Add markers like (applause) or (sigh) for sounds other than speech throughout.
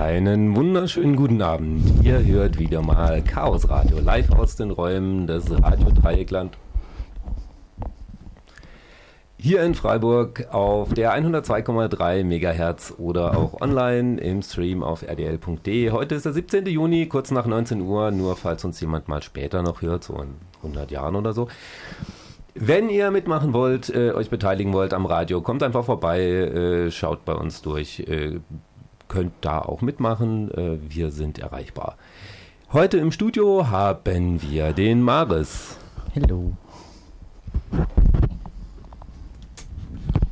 Einen wunderschönen guten Abend. Ihr hört wieder mal Chaos Radio live aus den Räumen des Radio Dreieckland. Hier in Freiburg auf der 102,3 MHz oder auch online im Stream auf rdl.de. Heute ist der 17. Juni, kurz nach 19 Uhr, nur falls uns jemand mal später noch hört, so in 100 Jahren oder so. Wenn ihr mitmachen wollt, äh, euch beteiligen wollt am Radio, kommt einfach vorbei, äh, schaut bei uns durch, äh, könnt da auch mitmachen. Äh, wir sind erreichbar. Heute im Studio haben wir den Maris. Hallo.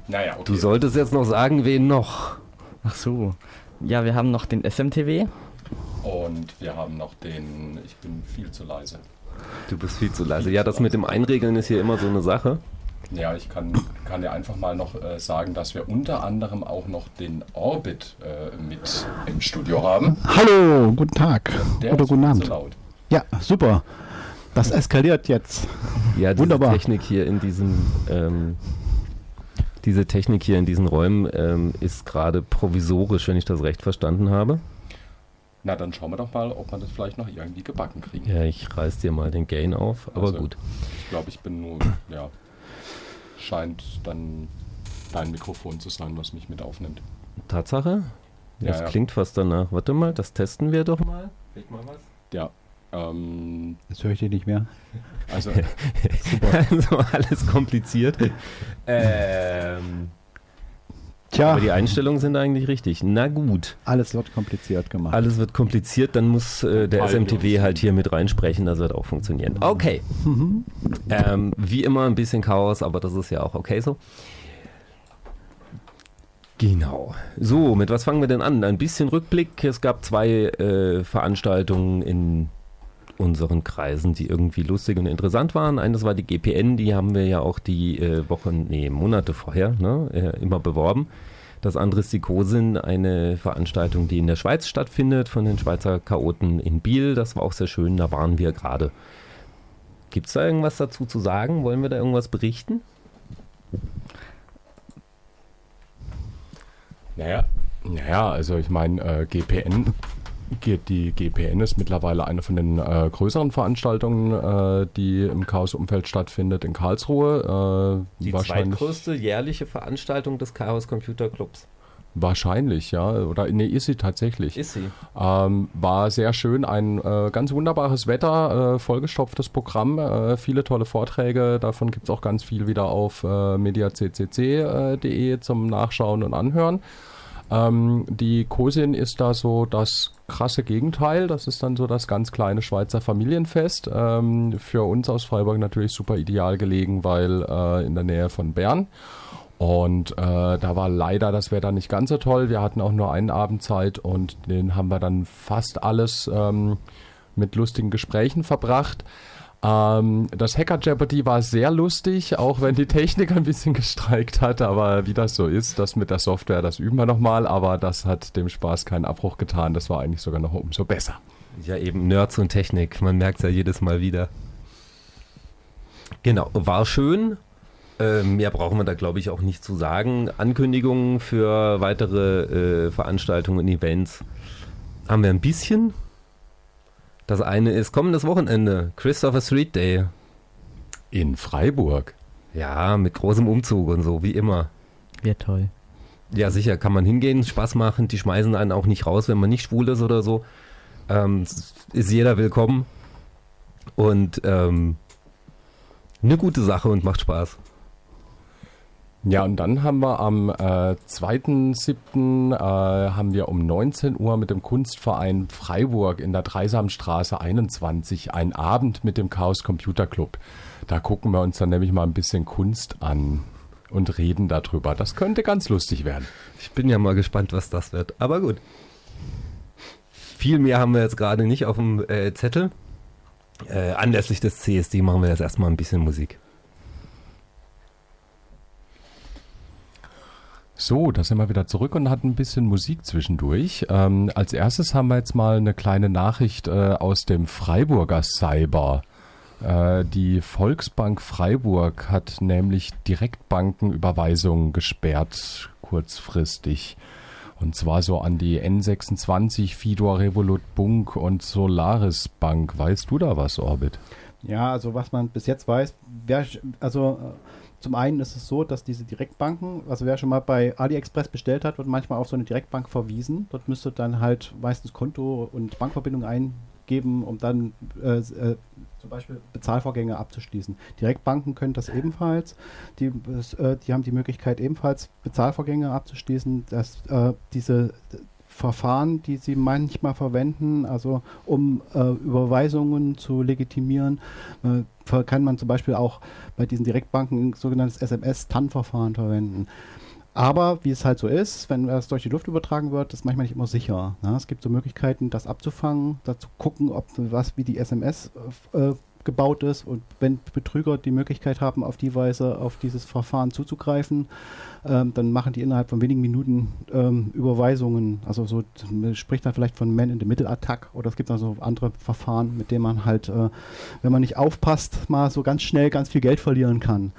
Naja, okay. Du solltest jetzt noch sagen, wen noch. Ach so. Ja, wir haben noch den SMTW. Und wir haben noch den, ich bin viel zu leise. Du bist viel zu leise. Ja, das mit dem Einregeln ist hier immer so eine Sache. Ja, ich kann, kann dir einfach mal noch äh, sagen, dass wir unter anderem auch noch den Orbit äh, mit im Studio haben. Hallo, guten Tag. Der Oder guten Abend. So laut. Ja, super. Das eskaliert jetzt. Ja, diese Wunderbar. Technik hier in diesem ähm, diese Technik hier in diesen Räumen ähm, ist gerade provisorisch, wenn ich das recht verstanden habe. Na, dann schauen wir doch mal, ob wir das vielleicht noch irgendwie gebacken kriegen. Ja, ich reiß dir mal den Gain auf, aber also, gut. Ich glaube, ich bin nur, ja, scheint dann dein Mikrofon zu sein, was mich mit aufnimmt. Tatsache? Das ja, ja. klingt fast danach. Warte mal, das testen wir doch mal. Red mal was. Ja. Ähm, Jetzt höre ich dich nicht mehr. Also, (laughs) super. also alles kompliziert. (laughs) ähm, Tja. Aber die Einstellungen sind eigentlich richtig. Na gut. Alles wird kompliziert gemacht. Alles wird kompliziert, dann muss äh, der SMTW halt hier mit reinsprechen, das wird auch funktionieren. Okay. Mhm. Ähm, wie immer ein bisschen Chaos, aber das ist ja auch okay so. Genau. So, mit was fangen wir denn an? Ein bisschen Rückblick. Es gab zwei äh, Veranstaltungen in unseren Kreisen, die irgendwie lustig und interessant waren. Eines war die GPN, die haben wir ja auch die äh, Wochen, nee, Monate vorher ne, äh, immer beworben. Das andere ist die COSIN, eine Veranstaltung, die in der Schweiz stattfindet, von den Schweizer Chaoten in Biel. Das war auch sehr schön, da waren wir gerade. Gibt es da irgendwas dazu zu sagen? Wollen wir da irgendwas berichten? Naja, naja also ich meine, äh, GPN die GPN ist mittlerweile eine von den äh, größeren Veranstaltungen, äh, die im Chaos-Umfeld stattfindet in Karlsruhe. Äh, die zweitgrößte jährliche Veranstaltung des Chaos Computer Clubs. Wahrscheinlich, ja. Oder nee, ist sie tatsächlich. Ist sie. Ähm, war sehr schön, ein äh, ganz wunderbares Wetter, äh, vollgestopftes Programm, äh, viele tolle Vorträge. Davon gibt es auch ganz viel wieder auf äh, mediaccc.de zum Nachschauen und Anhören. Ähm, die Cosin ist da so das krasse Gegenteil. Das ist dann so das ganz kleine Schweizer Familienfest. Ähm, für uns aus Freiburg natürlich super ideal gelegen, weil äh, in der Nähe von Bern. Und äh, da war leider das Wetter nicht ganz so toll. Wir hatten auch nur einen Abend Zeit und den haben wir dann fast alles ähm, mit lustigen Gesprächen verbracht. Ähm, das Hacker Jeopardy war sehr lustig, auch wenn die Technik ein bisschen gestreikt hat, aber wie das so ist, das mit der Software, das üben wir nochmal, aber das hat dem Spaß keinen Abbruch getan, das war eigentlich sogar noch umso besser. Ja, eben Nerds und Technik, man merkt es ja jedes Mal wieder. Genau, war schön. Äh, mehr brauchen wir da, glaube ich, auch nicht zu sagen. Ankündigungen für weitere äh, Veranstaltungen und Events haben wir ein bisschen. Das eine ist kommendes Wochenende, Christopher Street Day. In Freiburg. Ja, mit großem Umzug und so, wie immer. Wäre toll. Ja, sicher, kann man hingehen, Spaß machen. Die schmeißen einen auch nicht raus, wenn man nicht schwul ist oder so. Ähm, ist jeder willkommen. Und ähm, eine gute Sache und macht Spaß. Ja, und dann haben wir am äh, 2.7. Äh, haben wir um 19 Uhr mit dem Kunstverein Freiburg in der Dreisamstraße 21 einen Abend mit dem Chaos Computer Club. Da gucken wir uns dann nämlich mal ein bisschen Kunst an und reden darüber. Das könnte ganz lustig werden. Ich bin ja mal gespannt, was das wird. Aber gut. Viel mehr haben wir jetzt gerade nicht auf dem äh, Zettel. Äh, anlässlich des CSD machen wir jetzt erstmal ein bisschen Musik. So, da sind wir wieder zurück und hatten ein bisschen Musik zwischendurch. Ähm, als erstes haben wir jetzt mal eine kleine Nachricht äh, aus dem Freiburger Cyber. Äh, die Volksbank Freiburg hat nämlich Direktbankenüberweisungen gesperrt, kurzfristig. Und zwar so an die N26, Fidor, Revolut, Bunk und Solaris Bank. Weißt du da was, Orbit? Ja, also was man bis jetzt weiß, wer, also äh, zum einen ist es so, dass diese Direktbanken, also wer schon mal bei AliExpress bestellt hat, wird manchmal auf so eine Direktbank verwiesen. Dort müsste dann halt meistens Konto und Bankverbindung eingeben, um dann äh, äh, zum Beispiel Bezahlvorgänge abzuschließen. Direktbanken können das ebenfalls. Die, äh, die haben die Möglichkeit ebenfalls Bezahlvorgänge abzuschließen. Dass, äh, diese Verfahren, die sie manchmal verwenden, also um äh, Überweisungen zu legitimieren, äh, kann man zum Beispiel auch bei diesen Direktbanken ein sogenanntes SMS-TAN-Verfahren verwenden. Aber wie es halt so ist, wenn das durch die Luft übertragen wird, ist manchmal nicht immer sicher. Ne? Es gibt so Möglichkeiten, das abzufangen, da zu gucken, ob was wie die SMS äh, gebaut ist und wenn Betrüger die Möglichkeit haben, auf die Weise auf dieses Verfahren zuzugreifen, ähm, dann machen die innerhalb von wenigen Minuten ähm, Überweisungen. Also so man spricht dann vielleicht von Man-in-the-Middle-Attack oder es gibt also andere Verfahren, mit denen man halt, äh, wenn man nicht aufpasst, mal so ganz schnell ganz viel Geld verlieren kann.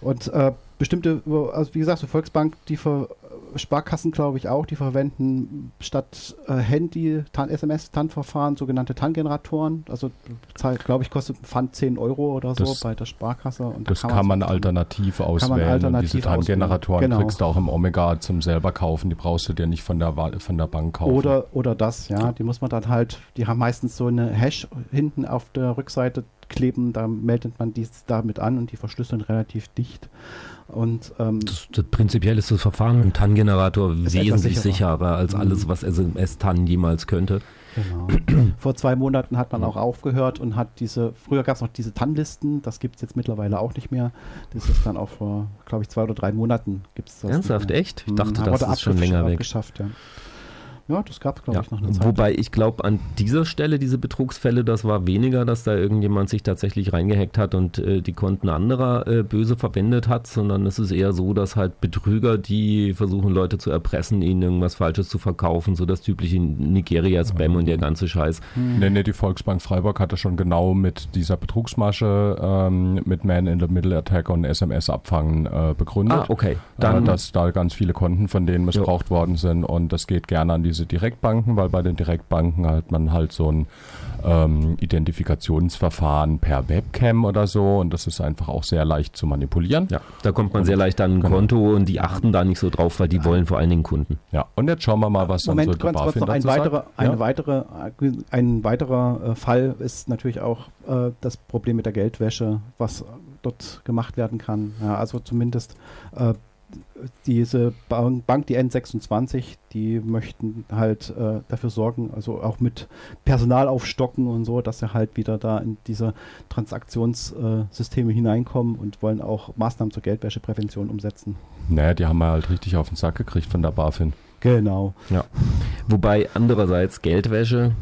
Und äh, bestimmte, also wie gesagt, so Volksbank, die ver Sparkassen, glaube ich, auch, die verwenden statt äh, Handy, SMS-TAN-Verfahren sogenannte TAN-Generatoren. Also, glaube ich, kostet Pfand 10 Euro oder so das, bei der Sparkasse. Und das da kann, man, kann man alternativ auswählen. Man alternativ und diese TAN-Generatoren genau. kriegst du auch im Omega zum selber kaufen. Die brauchst du dir nicht von der, von der Bank kaufen. Oder, oder das, ja. Die muss man dann halt, die haben meistens so eine Hash hinten auf der Rückseite kleben, da meldet man dies damit an und die verschlüsseln relativ dicht. Und, ähm, das, das prinzipiell ist das Verfahren dem TAN-Generator wesentlich sicherer als mhm. alles, was SMS-TAN jemals könnte. Genau. (clears throat) Vor zwei Monaten hat man auch aufgehört und hat diese, früher gab es noch diese TAN-Listen, das gibt es jetzt mittlerweile auch nicht mehr. Das ist dann auch vor, glaube ich, zwei oder drei Monaten gibt es das. Ernsthaft, echt? Ich dachte, mhm. das ist schon länger weg. Geschafft, ja. Ja, das gab es, glaube ja. ich, noch eine Zeit. Wobei ich glaube, an dieser Stelle, diese Betrugsfälle, das war weniger, dass da irgendjemand sich tatsächlich reingehackt hat und äh, die Konten anderer äh, böse verwendet hat, sondern es ist eher so, dass halt Betrüger, die versuchen, Leute zu erpressen, ihnen irgendwas Falsches zu verkaufen, so das typische Nigeria-Spam mhm. und der ganze Scheiß. Mhm. Nee, nee, die Volksbank Freiburg hatte schon genau mit dieser Betrugsmasche ähm, mit Man in the Middle Attack und SMS-Abfangen äh, begründet. Ah, okay. Dann, dass da ganz viele Konten von denen missbraucht jo. worden sind und das geht gerne an diese diese Direktbanken, weil bei den Direktbanken hat man halt so ein ähm, Identifikationsverfahren per Webcam oder so und das ist einfach auch sehr leicht zu manipulieren. Ja, da kommt man und, sehr leicht an ein genau. Konto und die achten da nicht so drauf, weil die wollen vor allen Dingen Kunden. Ja, und jetzt schauen wir mal, was Moment, dann so ganz kurz noch ein weiterer, eine ja? weitere, ein weiterer äh, Fall ist natürlich auch äh, das Problem mit der Geldwäsche, was dort gemacht werden kann. Ja, also zumindest äh, diese Bank, die N26, die möchten halt äh, dafür sorgen, also auch mit Personal aufstocken und so, dass sie halt wieder da in diese Transaktionssysteme äh, hineinkommen und wollen auch Maßnahmen zur Geldwäscheprävention umsetzen. Naja, die haben wir halt richtig auf den Sack gekriegt von der BaFin. Genau. Ja. Wobei andererseits Geldwäsche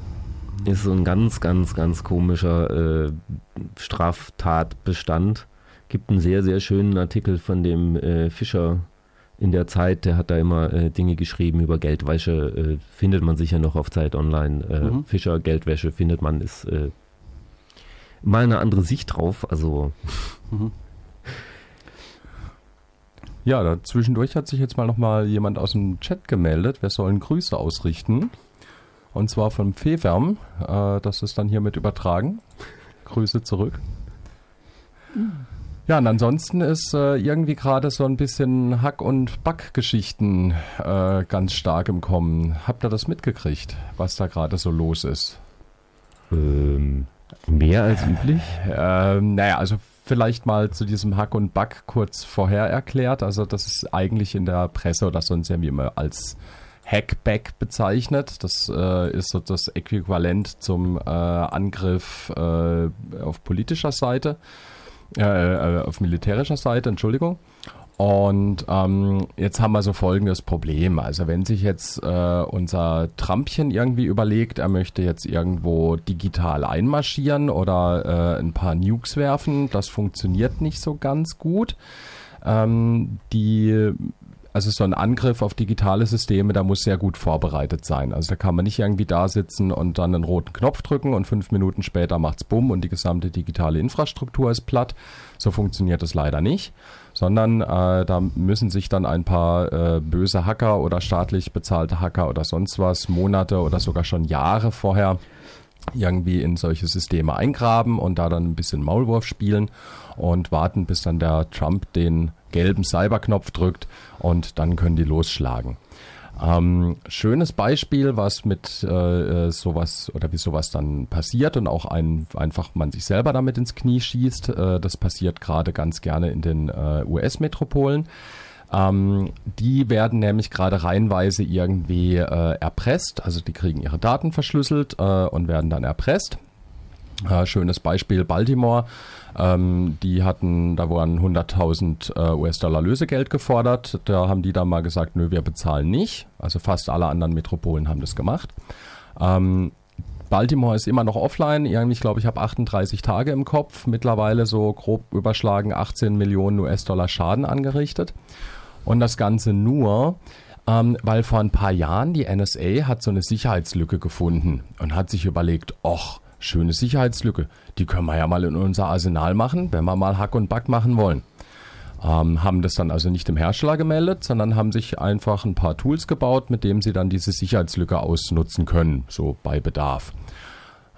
ist so ein ganz, ganz, ganz komischer äh, Straftatbestand gibt einen sehr, sehr schönen Artikel von dem äh, Fischer in der Zeit, der hat da immer äh, Dinge geschrieben über Geldwäsche, äh, findet man sicher noch auf Zeit online. Äh, mhm. Fischer, Geldwäsche findet man, ist äh, mal eine andere Sicht drauf. Also. Mhm. (laughs) Ja, da zwischendurch hat sich jetzt mal nochmal jemand aus dem Chat gemeldet. Wir sollen Grüße ausrichten. Und zwar vom Fewärm. Äh, das ist dann hiermit übertragen. Grüße zurück. Mhm. Ja, und ansonsten ist äh, irgendwie gerade so ein bisschen Hack- und Backgeschichten äh, ganz stark im Kommen. Habt ihr das mitgekriegt, was da gerade so los ist? Ähm, mehr als üblich? Ähm, naja, also vielleicht mal zu diesem Hack und Back kurz vorher erklärt. Also das ist eigentlich in der Presse oder sonst irgendwie immer als Hackback bezeichnet. Das äh, ist so das Äquivalent zum äh, Angriff äh, auf politischer Seite. Äh, äh, auf militärischer Seite, Entschuldigung. Und ähm, jetzt haben wir so folgendes Problem. Also wenn sich jetzt äh, unser Trumpchen irgendwie überlegt, er möchte jetzt irgendwo digital einmarschieren oder äh, ein paar Nukes werfen, das funktioniert nicht so ganz gut. Ähm, die also so ein Angriff auf digitale Systeme, da muss sehr gut vorbereitet sein. Also da kann man nicht irgendwie da sitzen und dann einen roten Knopf drücken und fünf Minuten später macht's bumm und die gesamte digitale Infrastruktur ist platt. So funktioniert es leider nicht, sondern äh, da müssen sich dann ein paar äh, böse Hacker oder staatlich bezahlte Hacker oder sonst was Monate oder sogar schon Jahre vorher irgendwie in solche Systeme eingraben und da dann ein bisschen Maulwurf spielen und warten, bis dann der Trump den gelben Cyberknopf drückt und dann können die losschlagen. Ähm, schönes Beispiel, was mit äh, sowas oder wie sowas dann passiert und auch ein, einfach man sich selber damit ins Knie schießt. Äh, das passiert gerade ganz gerne in den äh, US-Metropolen. Ähm, die werden nämlich gerade reihenweise irgendwie äh, erpresst. Also die kriegen ihre Daten verschlüsselt äh, und werden dann erpresst. Äh, schönes Beispiel Baltimore. Ähm, die hatten, da wurden 100.000 äh, US-Dollar Lösegeld gefordert. Da haben die dann mal gesagt, nö, wir bezahlen nicht. Also fast alle anderen Metropolen haben das gemacht. Ähm, Baltimore ist immer noch offline. Ich glaube, ich habe 38 Tage im Kopf. Mittlerweile so grob überschlagen 18 Millionen US-Dollar Schaden angerichtet. Und das Ganze nur, ähm, weil vor ein paar Jahren die NSA hat so eine Sicherheitslücke gefunden und hat sich überlegt, ach, schöne Sicherheitslücke, die können wir ja mal in unser Arsenal machen, wenn wir mal Hack und Back machen wollen. Ähm, haben das dann also nicht dem Hersteller gemeldet, sondern haben sich einfach ein paar Tools gebaut, mit denen sie dann diese Sicherheitslücke ausnutzen können, so bei Bedarf.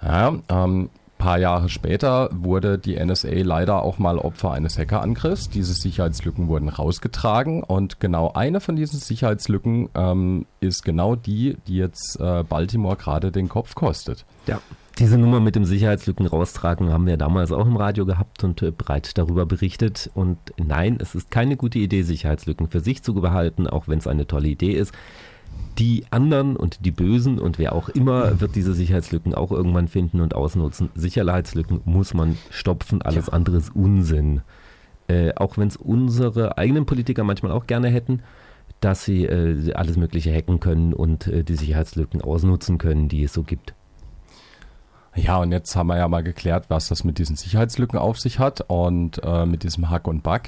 Ja, ähm, paar Jahre später wurde die NSA leider auch mal Opfer eines Hackerangriffs. Diese Sicherheitslücken wurden rausgetragen und genau eine von diesen Sicherheitslücken ähm, ist genau die, die jetzt äh, Baltimore gerade den Kopf kostet. Ja. Diese Nummer mit dem Sicherheitslücken raustragen haben wir damals auch im Radio gehabt und äh, breit darüber berichtet. Und nein, es ist keine gute Idee, Sicherheitslücken für sich zu behalten, auch wenn es eine tolle Idee ist. Die anderen und die Bösen und wer auch immer wird diese Sicherheitslücken auch irgendwann finden und ausnutzen. Sicherheitslücken muss man stopfen, alles ja. andere ist Unsinn. Äh, auch wenn es unsere eigenen Politiker manchmal auch gerne hätten, dass sie äh, alles Mögliche hacken können und äh, die Sicherheitslücken ausnutzen können, die es so gibt. Ja, und jetzt haben wir ja mal geklärt, was das mit diesen Sicherheitslücken auf sich hat und äh, mit diesem Hack und Bug.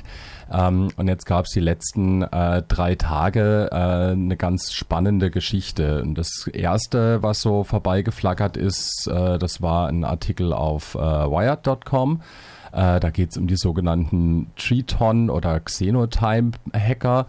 Ähm, und jetzt gab es die letzten äh, drei Tage äh, eine ganz spannende Geschichte. Und das erste, was so vorbeigeflackert ist, äh, das war ein Artikel auf äh, Wired.com. Äh, da geht es um die sogenannten Triton oder Xenotime-Hacker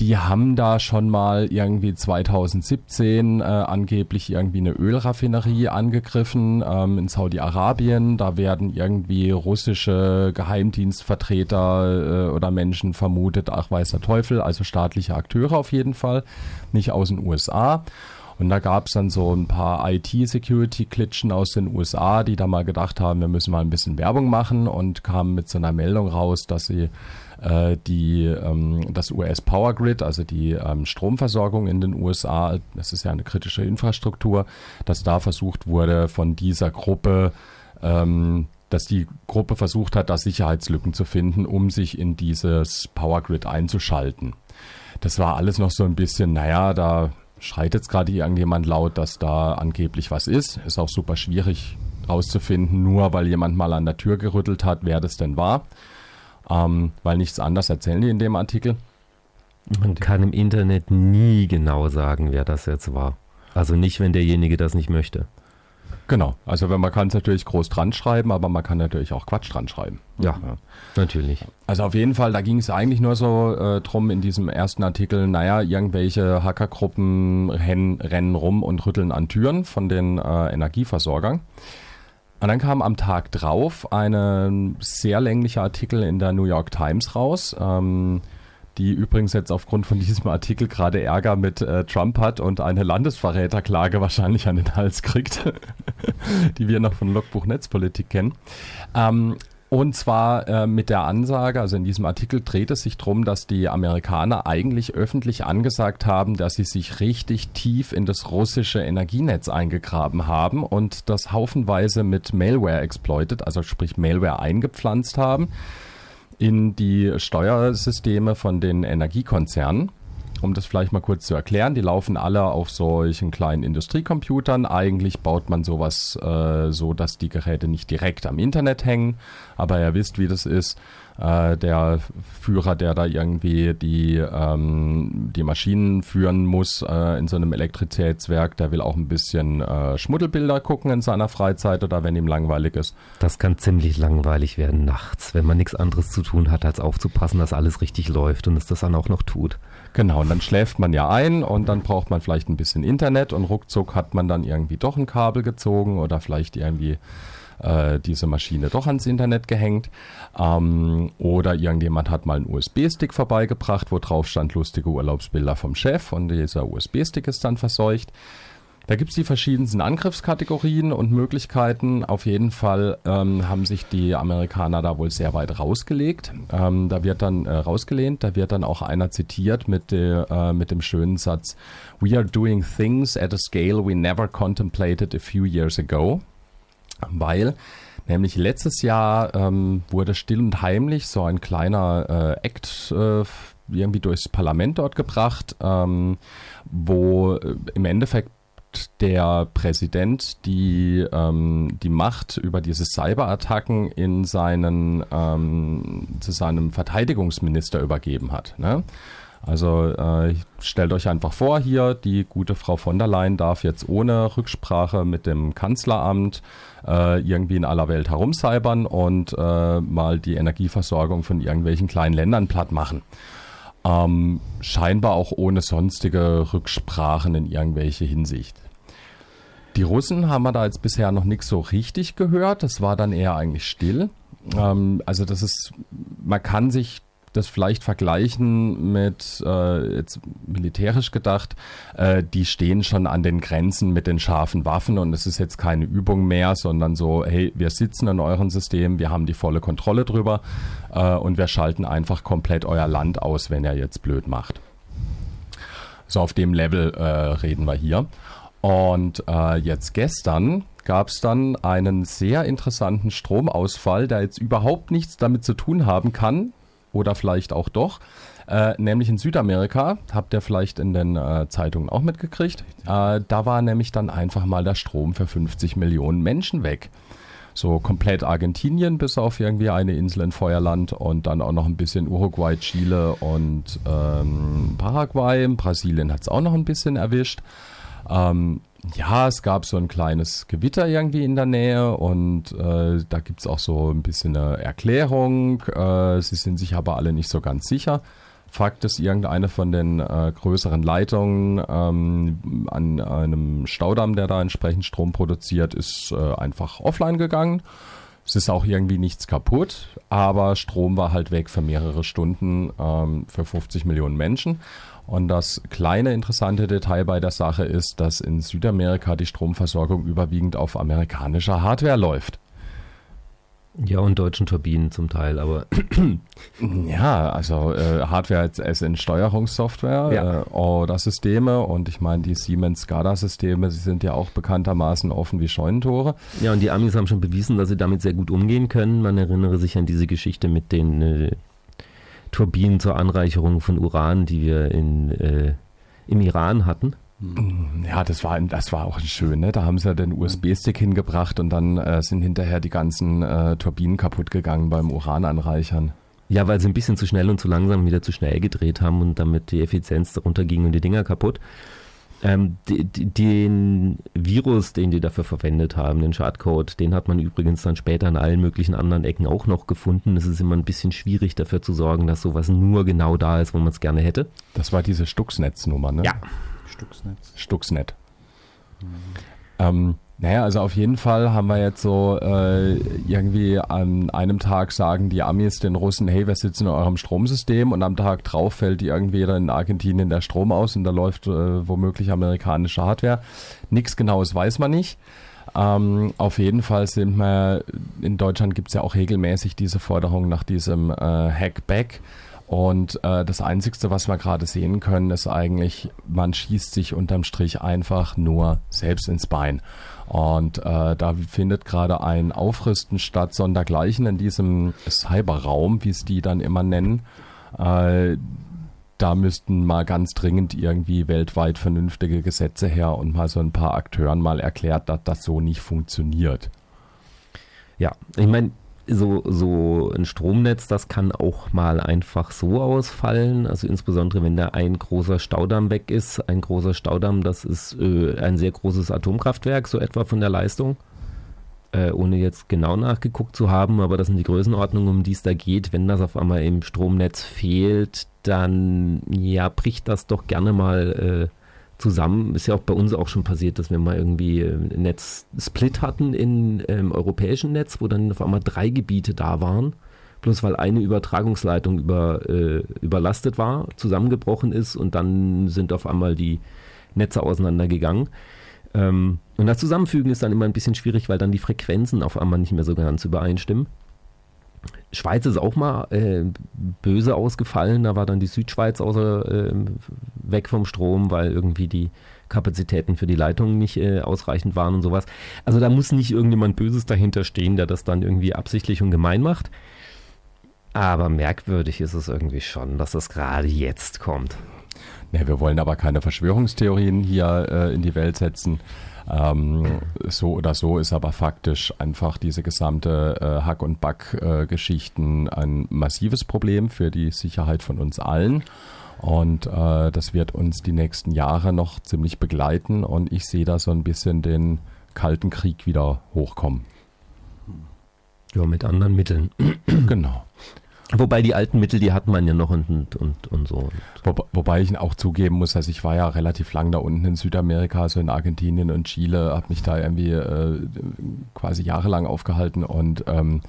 die haben da schon mal irgendwie 2017 äh, angeblich irgendwie eine Ölraffinerie angegriffen ähm, in Saudi-Arabien. Da werden irgendwie russische Geheimdienstvertreter äh, oder Menschen vermutet, ach weiß der Teufel, also staatliche Akteure auf jeden Fall, nicht aus den USA. Und da gab es dann so ein paar IT-Security-Klitschen aus den USA, die da mal gedacht haben, wir müssen mal ein bisschen Werbung machen und kamen mit so einer Meldung raus, dass sie äh, die, ähm, das US Power Grid, also die ähm, Stromversorgung in den USA, das ist ja eine kritische Infrastruktur, dass da versucht wurde, von dieser Gruppe ähm, dass die Gruppe versucht hat, da Sicherheitslücken zu finden, um sich in dieses Power Grid einzuschalten. Das war alles noch so ein bisschen, naja, da schreit jetzt gerade irgendjemand laut, dass da angeblich was ist. Ist auch super schwierig rauszufinden, nur weil jemand mal an der Tür gerüttelt hat, wer das denn war ähm, weil nichts anderes erzählen die in dem Artikel. Man kann im Internet nie genau sagen, wer das jetzt war. Also nicht, wenn derjenige das nicht möchte. Genau, also wenn man kann es natürlich groß dran schreiben, aber man kann natürlich auch Quatsch dran schreiben. Ja, ja. natürlich. Also auf jeden Fall, da ging es eigentlich nur so äh, drum in diesem ersten Artikel, naja, irgendwelche Hackergruppen rennen, rennen rum und rütteln an Türen von den äh, Energieversorgern. Und dann kam am Tag drauf ein sehr länglicher Artikel in der New York Times raus, ähm, die übrigens jetzt aufgrund von diesem Artikel gerade Ärger mit äh, Trump hat und eine Landesverräterklage wahrscheinlich an den Hals kriegt, (laughs) die wir noch von Logbuch Netzpolitik kennen. Ähm, und zwar äh, mit der Ansage, also in diesem Artikel dreht es sich darum, dass die Amerikaner eigentlich öffentlich angesagt haben, dass sie sich richtig tief in das russische Energienetz eingegraben haben und das haufenweise mit Malware exploited, also sprich Malware eingepflanzt haben in die Steuersysteme von den Energiekonzernen um das vielleicht mal kurz zu erklären, die laufen alle auf solchen kleinen Industriecomputern. Eigentlich baut man sowas äh, so, dass die Geräte nicht direkt am Internet hängen, aber ihr wisst, wie das ist. Äh, der Führer, der da irgendwie die, ähm, die Maschinen führen muss äh, in so einem Elektrizitätswerk, der will auch ein bisschen äh, Schmuddelbilder gucken in seiner Freizeit oder wenn ihm langweilig ist. Das kann ziemlich langweilig werden nachts, wenn man nichts anderes zu tun hat, als aufzupassen, dass alles richtig läuft und es das dann auch noch tut. Genau, und dann schläft man ja ein und dann braucht man vielleicht ein bisschen Internet und ruckzuck hat man dann irgendwie doch ein Kabel gezogen oder vielleicht irgendwie äh, diese Maschine doch ans Internet gehängt. Ähm, oder irgendjemand hat mal einen USB-Stick vorbeigebracht, wo drauf stand lustige Urlaubsbilder vom Chef und dieser USB-Stick ist dann verseucht. Da gibt es die verschiedensten Angriffskategorien und Möglichkeiten. Auf jeden Fall ähm, haben sich die Amerikaner da wohl sehr weit rausgelegt. Ähm, da wird dann äh, rausgelehnt, da wird dann auch einer zitiert mit, de, äh, mit dem schönen Satz: We are doing things at a scale we never contemplated a few years ago weil nämlich letztes Jahr ähm, wurde still und heimlich so ein kleiner äh, Act äh, irgendwie durchs Parlament dort gebracht, ähm, wo äh, im Endeffekt der Präsident die, ähm, die Macht über diese Cyberattacken in seinen, ähm, zu seinem Verteidigungsminister übergeben hat. Ne? Also äh, stellt euch einfach vor, hier die gute Frau von der Leyen darf jetzt ohne Rücksprache mit dem Kanzleramt äh, irgendwie in aller Welt herumcybern und äh, mal die Energieversorgung von irgendwelchen kleinen Ländern platt machen. Ähm, scheinbar auch ohne sonstige Rücksprachen in irgendwelche Hinsicht. Die Russen haben wir da jetzt bisher noch nichts so richtig gehört. Das war dann eher eigentlich still. Ähm, also das ist, man kann sich das vielleicht vergleichen mit, äh, jetzt militärisch gedacht, äh, die stehen schon an den Grenzen mit den scharfen Waffen und es ist jetzt keine Übung mehr, sondern so, hey, wir sitzen in euren System, wir haben die volle Kontrolle drüber äh, und wir schalten einfach komplett euer Land aus, wenn er jetzt blöd macht. So auf dem Level äh, reden wir hier. Und äh, jetzt gestern gab es dann einen sehr interessanten Stromausfall, der jetzt überhaupt nichts damit zu tun haben kann, oder vielleicht auch doch. Äh, nämlich in Südamerika, habt ihr vielleicht in den äh, Zeitungen auch mitgekriegt. Äh, da war nämlich dann einfach mal der Strom für 50 Millionen Menschen weg. So komplett Argentinien bis auf irgendwie eine Insel in Feuerland und dann auch noch ein bisschen Uruguay, Chile und ähm, Paraguay. Brasilien hat es auch noch ein bisschen erwischt. Ähm, ja, es gab so ein kleines Gewitter irgendwie in der Nähe und äh, da gibt es auch so ein bisschen eine Erklärung. Äh, sie sind sich aber alle nicht so ganz sicher. Fakt ist, irgendeine von den äh, größeren Leitungen ähm, an einem Staudamm, der da entsprechend Strom produziert, ist äh, einfach offline gegangen. Es ist auch irgendwie nichts kaputt, aber Strom war halt weg für mehrere Stunden ähm, für 50 Millionen Menschen. Und das kleine interessante Detail bei der Sache ist, dass in Südamerika die Stromversorgung überwiegend auf amerikanischer Hardware läuft. Ja, und deutschen Turbinen zum Teil, aber. (clears throat) ja, also äh, Hardware als, in Steuerungssoftware ja. äh, oder Systeme und ich meine, die Siemens SCADA-Systeme, sie sind ja auch bekanntermaßen offen wie Scheunentore. Ja, und die Amis haben schon bewiesen, dass sie damit sehr gut umgehen können. Man erinnere sich an diese Geschichte mit den äh, Turbinen zur Anreicherung von Uran, die wir in, äh, im Iran hatten. Mm, ja, das war, das war auch schön. Ne? Da haben sie ja den USB-Stick hingebracht und dann äh, sind hinterher die ganzen äh, Turbinen kaputt gegangen beim Urananreichern. Ja, weil sie ein bisschen zu schnell und zu langsam wieder zu schnell gedreht haben und damit die Effizienz darunter ging und die Dinger kaputt. Ähm, die, die, den Virus, den die dafür verwendet haben, den Schadcode, den hat man übrigens dann später in allen möglichen anderen Ecken auch noch gefunden. Es ist immer ein bisschen schwierig dafür zu sorgen, dass sowas nur genau da ist, wo man es gerne hätte. Das war diese Stuxnetz-Nummer, ne? Ja. Stuxnetz. Stuxnet. Mhm. Ähm, naja, also auf jeden Fall haben wir jetzt so äh, irgendwie an einem Tag sagen die Amis den Russen, hey, wir sitzen in eurem Stromsystem und am Tag drauf fällt irgendwie in Argentinien der Strom aus und da läuft äh, womöglich amerikanische Hardware. Nichts Genaues weiß man nicht. Ähm, auf jeden Fall sind wir, in Deutschland gibt es ja auch regelmäßig diese Forderung nach diesem äh, Hackback. Und äh, das Einzige, was wir gerade sehen können, ist eigentlich, man schießt sich unterm Strich einfach nur selbst ins Bein. Und äh, da findet gerade ein Aufrüsten statt, sondergleichen in diesem Cyberraum, wie es die dann immer nennen. Äh, da müssten mal ganz dringend irgendwie weltweit vernünftige Gesetze her und mal so ein paar Akteuren mal erklärt, dass das so nicht funktioniert. Ja, ich meine, so, so ein Stromnetz, das kann auch mal einfach so ausfallen. Also insbesondere, wenn da ein großer Staudamm weg ist. Ein großer Staudamm, das ist äh, ein sehr großes Atomkraftwerk, so etwa von der Leistung. Äh, ohne jetzt genau nachgeguckt zu haben, aber das sind die Größenordnungen, um die es da geht. Wenn das auf einmal im Stromnetz fehlt, dann ja, bricht das doch gerne mal äh, zusammen. Ist ja auch bei uns auch schon passiert, dass wir mal irgendwie äh, Netz-Split hatten im ähm, europäischen Netz, wo dann auf einmal drei Gebiete da waren. Bloß weil eine Übertragungsleitung über, äh, überlastet war, zusammengebrochen ist und dann sind auf einmal die Netze auseinandergegangen. Ähm, und das Zusammenfügen ist dann immer ein bisschen schwierig, weil dann die Frequenzen auf einmal nicht mehr so ganz übereinstimmen. Schweiz ist auch mal äh, böse ausgefallen. Da war dann die Südschweiz außer, äh, weg vom Strom, weil irgendwie die Kapazitäten für die Leitungen nicht äh, ausreichend waren und sowas. Also da muss nicht irgendjemand Böses dahinter stehen, der das dann irgendwie absichtlich und gemein macht. Aber merkwürdig ist es irgendwie schon, dass das gerade jetzt kommt. Ja, wir wollen aber keine Verschwörungstheorien hier äh, in die Welt setzen. Ähm, so oder so ist aber faktisch einfach diese gesamte äh, Hack- und Back-Geschichten äh, ein massives Problem für die Sicherheit von uns allen. Und äh, das wird uns die nächsten Jahre noch ziemlich begleiten. Und ich sehe da so ein bisschen den Kalten Krieg wieder hochkommen. Ja, mit anderen Mitteln. genau. Wobei die alten Mittel, die hat man ja noch und, und, und, so. Wo, wobei ich auch zugeben muss, dass ich war ja relativ lang da unten in Südamerika, so in Argentinien und Chile, habe mich da irgendwie äh, quasi jahrelang aufgehalten und ähm,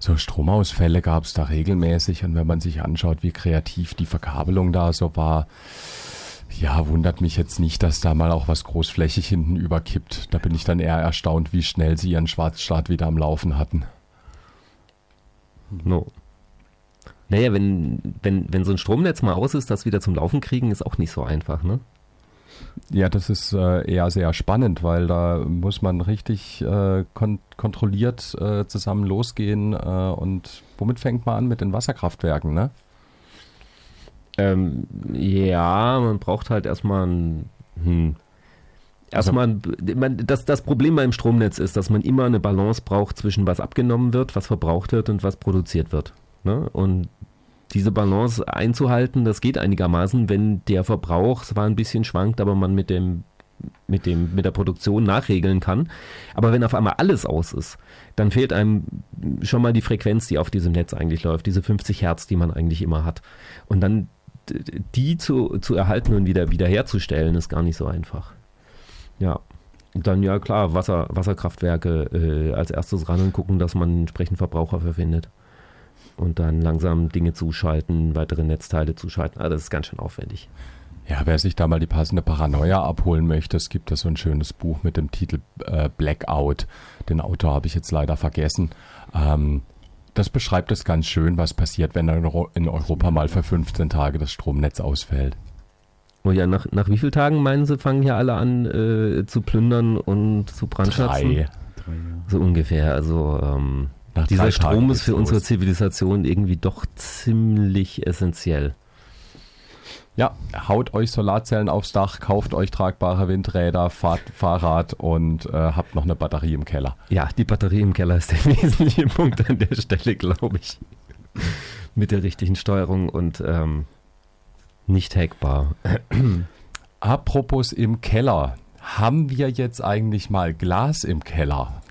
so Stromausfälle gab es da regelmäßig und wenn man sich anschaut, wie kreativ die Verkabelung da so war, ja, wundert mich jetzt nicht, dass da mal auch was großflächig hinten überkippt. Da bin ich dann eher erstaunt, wie schnell sie ihren Schwarzstart wieder am Laufen hatten. No. Naja, wenn, wenn, wenn so ein Stromnetz mal aus ist, das wieder zum Laufen kriegen, ist auch nicht so einfach, ne? Ja, das ist äh, eher sehr spannend, weil da muss man richtig äh, kon kontrolliert äh, zusammen losgehen. Äh, und womit fängt man an? Mit den Wasserkraftwerken, ne? Ähm, ja, man braucht halt erstmal ein. Hm. Erstmal, man, das, das Problem beim Stromnetz ist, dass man immer eine Balance braucht zwischen was abgenommen wird, was verbraucht wird und was produziert wird. Ne? Und diese Balance einzuhalten, das geht einigermaßen, wenn der Verbrauch zwar ein bisschen schwankt, aber man mit dem mit dem mit der Produktion nachregeln kann. Aber wenn auf einmal alles aus ist, dann fehlt einem schon mal die Frequenz, die auf diesem Netz eigentlich läuft, diese 50 Hertz, die man eigentlich immer hat. Und dann die zu, zu erhalten und wieder wiederherzustellen, ist gar nicht so einfach. Ja. Dann ja klar, Wasser, Wasserkraftwerke äh, als erstes ran und gucken, dass man entsprechend Verbraucher verfindet und dann langsam Dinge zuschalten, weitere Netzteile zuschalten. Also das ist ganz schön aufwendig. Ja, wer sich da mal die passende Paranoia abholen möchte, es gibt da so ein schönes Buch mit dem Titel äh, Blackout. Den Autor habe ich jetzt leider vergessen. Ähm, das beschreibt es ganz schön, was passiert, wenn in Europa mal für 15 Tage das Stromnetz ausfällt. Oh ja, nach, nach wie vielen Tagen meinen Sie, fangen hier alle an äh, zu plündern und zu brandschatzen? Drei. So ungefähr. Also ähm, nach Dieser Strom ist für unsere Zivilisation irgendwie doch ziemlich essentiell. Ja, haut euch Solarzellen aufs Dach, kauft euch tragbare Windräder, fahrt Fahrrad und äh, habt noch eine Batterie im Keller. Ja, die Batterie im Keller ist (laughs) der wesentliche Punkt an der Stelle, glaube ich. Mit der richtigen Steuerung und ähm, nicht hackbar. Apropos im Keller. Haben wir jetzt eigentlich mal Glas im Keller?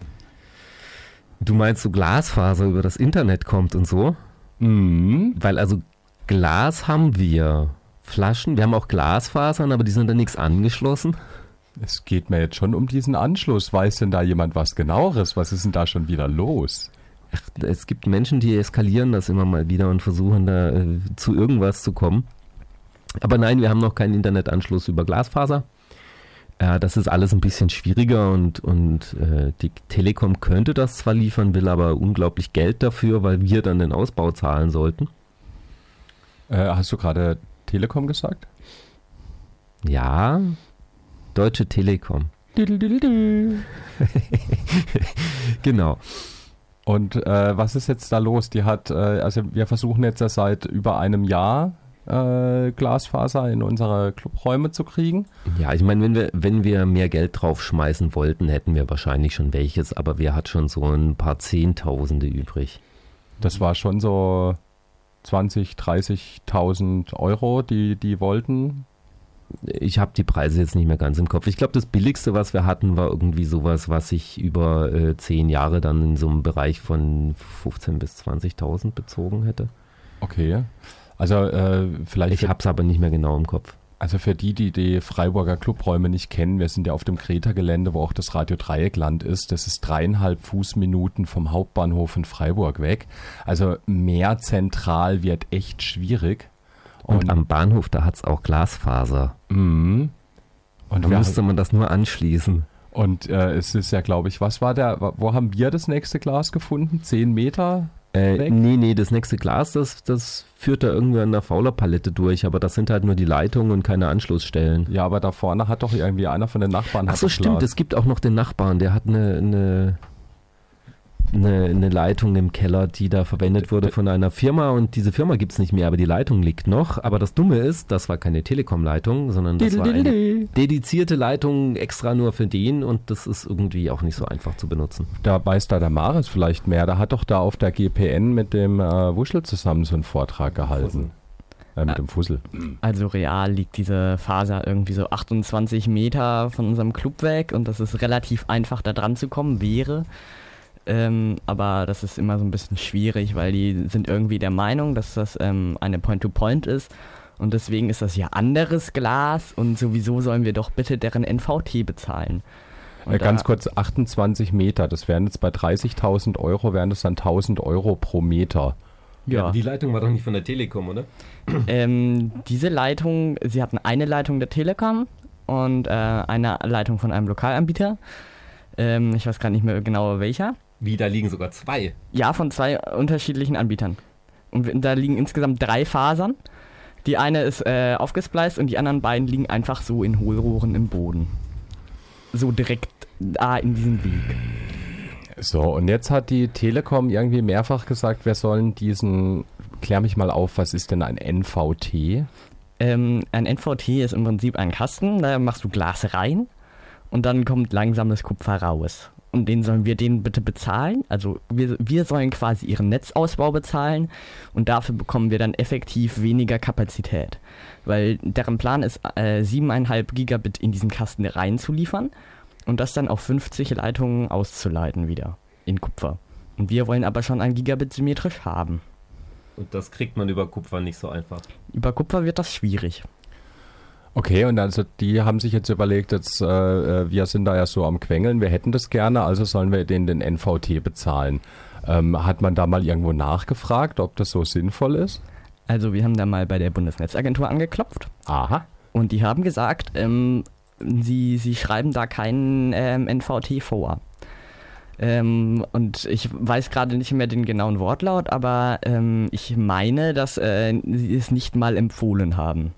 Du meinst so Glasfaser über das Internet kommt und so? Mhm. Weil also Glas haben wir. Flaschen, wir haben auch Glasfasern, aber die sind da nichts angeschlossen. Es geht mir jetzt schon um diesen Anschluss. Weiß denn da jemand was genaueres? Was ist denn da schon wieder los? Ach, es gibt Menschen, die eskalieren das immer mal wieder und versuchen da äh, zu irgendwas zu kommen. Aber nein, wir haben noch keinen Internetanschluss über Glasfaser. Ja, das ist alles ein bisschen schwieriger und, und äh, die Telekom könnte das zwar liefern, will aber unglaublich Geld dafür, weil wir dann den Ausbau zahlen sollten. Äh, hast du gerade Telekom gesagt? Ja, Deutsche Telekom. (laughs) genau. Und äh, was ist jetzt da los? Die hat, äh, also wir versuchen jetzt ja seit über einem Jahr äh, Glasfaser in unsere Clubräume zu kriegen. Ja, ich meine, wenn wir, wenn wir mehr Geld drauf schmeißen wollten, hätten wir wahrscheinlich schon welches, aber wer hat schon so ein paar Zehntausende übrig? Das war schon so 20, 30.000 Euro, die die wollten. Ich habe die Preise jetzt nicht mehr ganz im Kopf. Ich glaube, das billigste, was wir hatten, war irgendwie sowas, was sich über äh, zehn Jahre dann in so einem Bereich von 15.000 bis 20.000 bezogen hätte. Okay. Also äh, vielleicht. Ich habe es aber nicht mehr genau im Kopf. Also für die, die die Freiburger Clubräume nicht kennen, wir sind ja auf dem Kreta-Gelände, wo auch das Radio Dreieckland ist. Das ist dreieinhalb Fußminuten vom Hauptbahnhof in Freiburg weg. Also mehr zentral wird echt schwierig. Und, am Bahnhof, da hat es auch Glasfaser. Mhm. Und da müsste man das nur anschließen. Und äh, es ist ja, glaube ich, was war der, wo haben wir das nächste Glas gefunden? Zehn Meter? Äh, weg? nee, nee, das nächste Glas, das, das führt da irgendwie an der Faulerpalette durch, aber das sind halt nur die Leitungen und keine Anschlussstellen. Ja, aber da vorne hat doch irgendwie einer von den Nachbarn. Ach hat so, doch stimmt, Glas. es gibt auch noch den Nachbarn, der hat eine, eine, eine, eine Leitung im Keller, die da verwendet wurde von einer Firma und diese Firma gibt es nicht mehr, aber die Leitung liegt noch. Aber das Dumme ist, das war keine Telekom-Leitung, sondern das war eine dedizierte Leitung extra nur für den und das ist irgendwie auch nicht so einfach zu benutzen. Da weiß da der Maris vielleicht mehr. Da hat doch da auf der GPN mit dem äh, Wuschel zusammen so einen Vortrag gehalten. Äh, mit dem Fussel. Also real liegt diese Faser irgendwie so 28 Meter von unserem Club weg und das ist relativ einfach da dran zu kommen, wäre. Ähm, aber das ist immer so ein bisschen schwierig, weil die sind irgendwie der Meinung, dass das ähm, eine Point-to-Point ist. Und deswegen ist das ja anderes Glas und sowieso sollen wir doch bitte deren NVT bezahlen. Und ganz kurz, 28 Meter. Das wären jetzt bei 30.000 Euro, wären das dann 1.000 Euro pro Meter. Ja. Die Leitung war doch nicht von der Telekom, oder? (clears throat) Ähm, diese Leitung, sie hatten eine Leitung der Telekom und äh, eine Leitung von einem Lokalanbieter. Ähm, ich weiß gerade nicht mehr genau welcher. Wie, da liegen sogar zwei. Ja, von zwei unterschiedlichen Anbietern. Und da liegen insgesamt drei Fasern. Die eine ist äh, aufgespleist und die anderen beiden liegen einfach so in Hohlrohren im Boden. So direkt da in diesem Weg. So, und jetzt hat die Telekom irgendwie mehrfach gesagt, wir sollen diesen, klär mich mal auf, was ist denn ein NVT? Ähm, ein NVT ist im Prinzip ein Kasten, da machst du Glas rein und dann kommt langsam das Kupfer raus. Und den sollen wir denen bitte bezahlen. Also wir, wir sollen quasi ihren Netzausbau bezahlen und dafür bekommen wir dann effektiv weniger Kapazität. Weil deren Plan ist, äh, 7,5 Gigabit in diesen Kasten reinzuliefern und das dann auf 50 Leitungen auszuleiten wieder in Kupfer. Und wir wollen aber schon ein Gigabit symmetrisch haben. Und das kriegt man über Kupfer nicht so einfach. Über Kupfer wird das schwierig. Okay, und also die haben sich jetzt überlegt, jetzt, äh, äh, wir sind da ja so am Quengeln, wir hätten das gerne, also sollen wir denen den NVT bezahlen. Ähm, hat man da mal irgendwo nachgefragt, ob das so sinnvoll ist? Also wir haben da mal bei der Bundesnetzagentur angeklopft Aha. und die haben gesagt, ähm, sie, sie schreiben da keinen ähm, NVT vor. Ähm, und ich weiß gerade nicht mehr den genauen Wortlaut, aber ähm, ich meine, dass äh, sie es nicht mal empfohlen haben.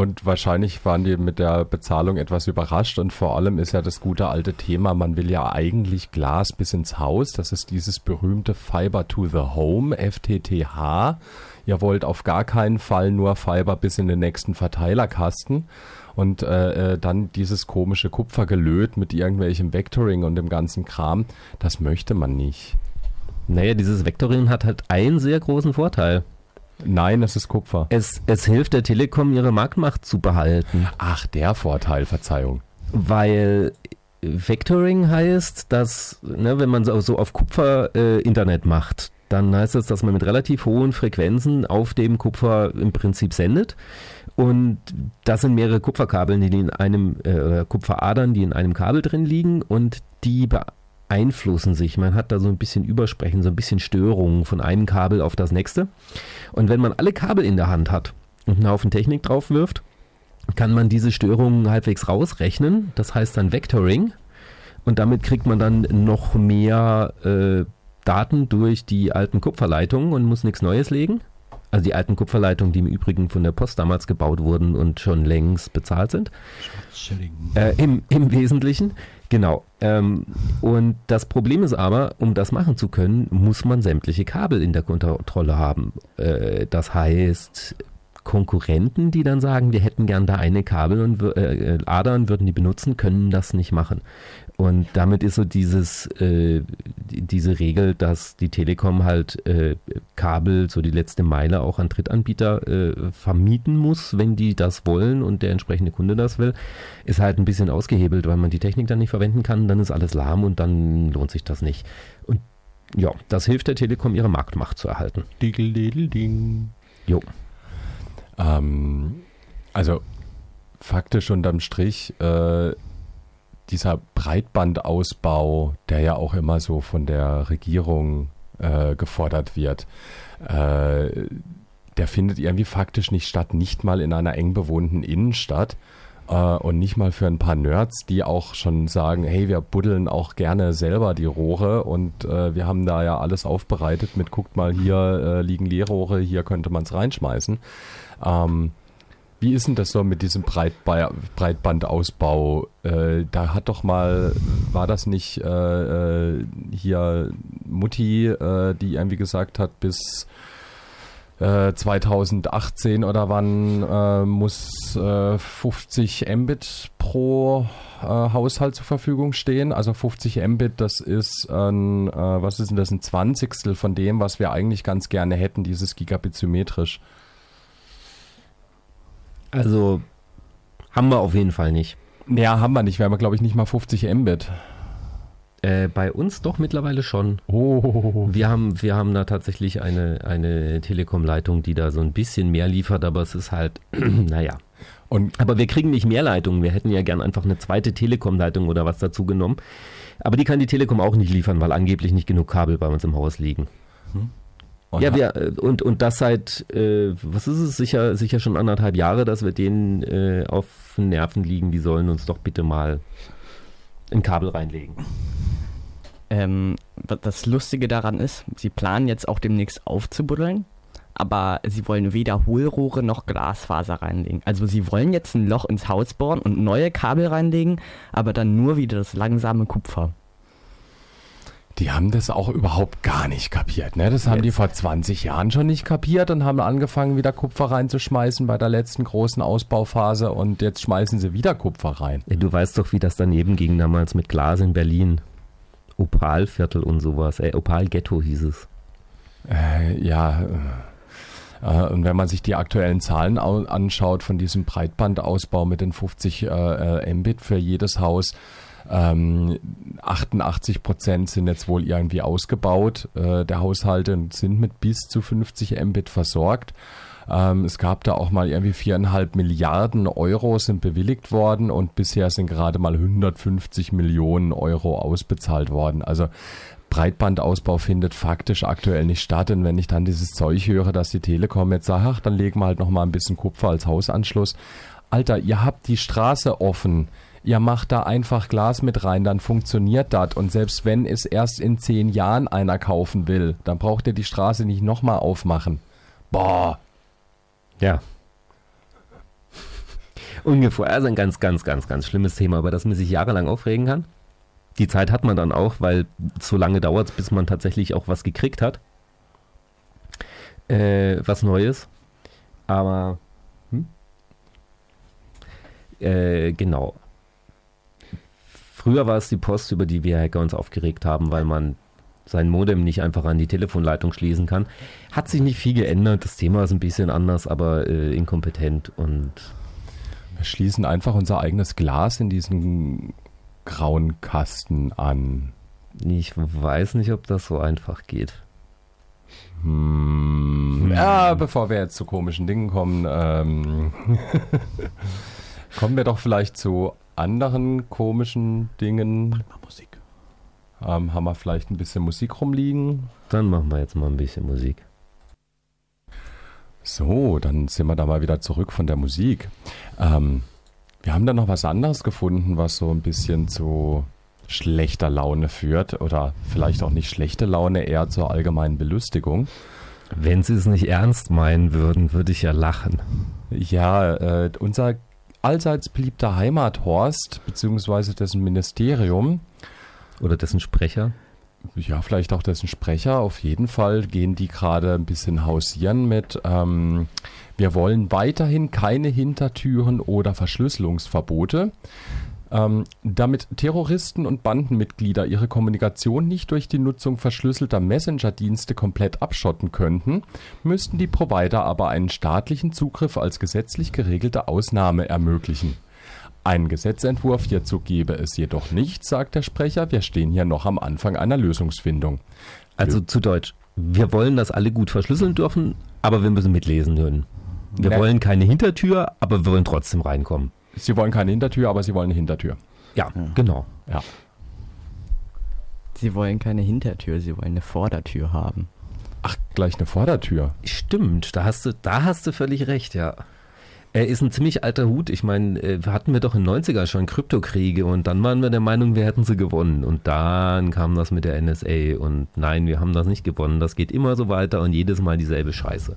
Und wahrscheinlich waren die mit der Bezahlung etwas überrascht und vor allem ist ja das gute alte Thema, man will ja eigentlich Glas bis ins Haus, das ist dieses berühmte Fiber to the Home, FTTH. Ihr wollt auf gar keinen Fall nur Fiber bis in den nächsten Verteilerkasten und äh, äh, dann dieses komische Kupfergelöt mit irgendwelchem Vectoring und dem ganzen Kram, das möchte man nicht. Naja, dieses Vectoring hat halt einen sehr großen Vorteil. Nein, es ist Kupfer. Es, es hilft der Telekom, ihre Marktmacht zu behalten. Ach, der Vorteil, Verzeihung. Weil Vectoring heißt, dass, ne, wenn man so, so auf Kupfer äh, Internet macht, dann heißt das, dass man mit relativ hohen Frequenzen auf dem Kupfer im Prinzip sendet. Und das sind mehrere Kupferkabeln, die in einem, äh, Kupferadern, die in einem Kabel drin liegen und die beeinflussen sich. Man hat da so ein bisschen Übersprechen, so ein bisschen Störungen von einem Kabel auf das nächste. Und wenn man alle Kabel in der Hand hat und einen Haufen Technik drauf wirft, kann man diese Störungen halbwegs rausrechnen. Das heißt dann Vectoring. Und damit kriegt man dann noch mehr äh, Daten durch die alten Kupferleitungen und muss nichts Neues legen. Also die alten Kupferleitungen, die im Übrigen von der Post damals gebaut wurden und schon längst bezahlt sind. Äh, im, Im Wesentlichen. Genau. Ähm, und das Problem ist aber, um das machen zu können, muss man sämtliche Kabel in der Kontrolle haben. Äh, das heißt, Konkurrenten, die dann sagen, wir hätten gern da eine Kabel und äh, Adern würden die benutzen, können das nicht machen. Und damit ist so dieses, äh, diese Regel, dass die Telekom halt äh, Kabel, so die letzte Meile auch an Drittanbieter äh, vermieten muss, wenn die das wollen und der entsprechende Kunde das will, ist halt ein bisschen ausgehebelt, weil man die Technik dann nicht verwenden kann, dann ist alles lahm und dann lohnt sich das nicht. Und ja, das hilft der Telekom, ihre Marktmacht zu erhalten. Ding. Jo. Ähm, also faktisch unterm Strich, äh, dieser Breitbandausbau, der ja auch immer so von der Regierung äh, gefordert wird, äh, der findet irgendwie faktisch nicht statt, nicht mal in einer eng bewohnten Innenstadt und nicht mal für ein paar Nerds, die auch schon sagen, hey, wir buddeln auch gerne selber die Rohre und äh, wir haben da ja alles aufbereitet mit, guckt mal, hier äh, liegen Leerrohre, hier könnte man es reinschmeißen. Ähm, wie ist denn das so mit diesem Breitba Breitbandausbau? Äh, da hat doch mal, war das nicht äh, äh hier Mutti, äh, die irgendwie gesagt hat, bis 2018 äh, oder wann äh, muss 50 Mbit pro Haushalt zur Verfügung stehen? Also 50 Mbit, das ist ein, was ist denn das, ein Zwanzigstel von dem, was wir eigentlich ganz gerne hätten, dieses Gigabit symmetrisch. Also haben wir auf jeden Fall nicht. Ja, haben wir nicht. Wir haben, glaube ich, nicht mal 50 Mbit. Äh, bei uns doch mittlerweile schon. Oh. Wir haben, wir haben da tatsächlich eine, eine Telekom-Leitung, die da so ein bisschen mehr liefert, aber es ist halt, (clears throat) naja. Und aber wir kriegen nicht mehr Leitungen. Wir hätten ja gern einfach eine zweite Telekom-Leitung oder was dazu genommen. Aber die kann die Telekom auch nicht liefern, weil angeblich nicht genug Kabel bei uns im Haus liegen. Hm. Und ja, wir, äh, und, und das seit, äh, was ist es, sicher, sicher schon anderthalb Jahre, dass wir denen äh, auf Nerven liegen, die sollen uns doch bitte mal ein Kabel reinlegen. Ähm, das Lustige daran ist, sie planen jetzt auch demnächst aufzubuddeln, aber sie wollen weder Hohlrohre noch Glasfaser reinlegen. Also sie wollen jetzt ein Loch ins Haus bohren und neue Kabel reinlegen, aber dann nur wieder das langsame Kupfer die haben das auch überhaupt gar nicht kapiert. Ne? Das haben Jetzt. die vor 20 Jahren schon nicht kapiert und haben angefangen, wieder Kupfer reinzuschmeißen bei der letzten großen Ausbauphase und jetzt schmeißen sie wieder Kupfer rein. Ja, du weißt doch, wie das daneben ging damals mit Glas in Berlin. Opalviertel und sowas. Äh, Opal-Ghetto hieß es. Äh, ja. Äh, und wenn man sich die aktuellen Zahlen anschaut von diesem Breitbandausbau mit den 50 äh, Mbit für jedes Haus, ähm, 88 Prozent sind jetzt wohl irgendwie ausgebaut äh, der Haushalte und sind mit bis zu 50 Mbit versorgt. Ähm, es gab da auch mal irgendwie viereinhalb Milliarden Euro sind bewilligt worden und bisher sind gerade mal 150 Millionen Euro ausbezahlt worden. Also Breitbandausbau findet faktisch aktuell nicht statt. Und wenn ich dann dieses Zeug höre, dass die Telekom jetzt sagt, ach, dann legen wir halt noch mal ein bisschen Kupfer als Hausanschluss. Alter, ihr habt die Straße offen ihr macht da einfach Glas mit rein, dann funktioniert das. Und selbst wenn es erst in zehn Jahren einer kaufen will, dann braucht ihr die Straße nicht nochmal aufmachen. Boah. Ja. Ungefähr. Also ein ganz, ganz, ganz, ganz schlimmes Thema, über das man sich jahrelang aufregen kann. Die Zeit hat man dann auch, weil so lange dauert es, bis man tatsächlich auch was gekriegt hat. Äh, was Neues. Aber hm? äh, genau. Früher war es die Post, über die wir Hacker uns aufgeregt haben, weil man sein Modem nicht einfach an die Telefonleitung schließen kann. Hat sich nicht viel geändert. Das Thema ist ein bisschen anders, aber äh, inkompetent und. Wir schließen einfach unser eigenes Glas in diesen grauen Kasten an. Ich weiß nicht, ob das so einfach geht. Hm. hm. Ja, bevor wir jetzt zu komischen Dingen kommen, ähm, (laughs) kommen wir doch vielleicht zu anderen komischen Dingen. Musik. Ähm, haben wir vielleicht ein bisschen Musik rumliegen? Dann machen wir jetzt mal ein bisschen Musik. So, dann sind wir da mal wieder zurück von der Musik. Ähm, wir haben da noch was anderes gefunden, was so ein bisschen zu schlechter Laune führt oder vielleicht auch nicht schlechte Laune, eher zur allgemeinen Belustigung. Wenn Sie es nicht ernst meinen würden, würde ich ja lachen. Ja, äh, unser allseits beliebter Heimathorst beziehungsweise dessen Ministerium Oder dessen Sprecher. ja, vielleicht auch dessen Sprecher. Auf jeden Fall gehen die gerade ein bisschen hausieren mit, ähm, wir wollen weiterhin keine Hintertüren oder Verschlüsselungsverbote. Ähm, damit Terroristen und Bandenmitglieder ihre Kommunikation nicht durch die Nutzung verschlüsselter Messenger-Dienste komplett abschotten könnten, müssten die Provider aber einen staatlichen Zugriff als gesetzlich geregelte Ausnahme ermöglichen. Einen Gesetzentwurf hierzu gebe es jedoch nicht, sagt der Sprecher. Wir stehen hier noch am Anfang einer Lösungsfindung. Also zu Deutsch. Wir wollen, dass alle gut verschlüsseln dürfen, aber wir müssen mitlesen können. Wir Ne. wollen keine Hintertür, aber wir wollen trotzdem reinkommen. Sie wollen keine Hintertür, aber sie wollen eine Hintertür. Ja, genau. Ja. Sie wollen keine Hintertür, sie wollen eine Vordertür haben. Ach, gleich eine Vordertür. Stimmt, da hast du, da hast du völlig recht, ja. Er ist ein ziemlich alter Hut. Ich meine, äh, hatten wir doch in den 90er schon Kryptokriege und dann waren wir der Meinung, wir hätten sie gewonnen. Und dann kam das mit der NSA und nein, wir haben das nicht gewonnen. Das geht immer so weiter und jedes Mal dieselbe Scheiße.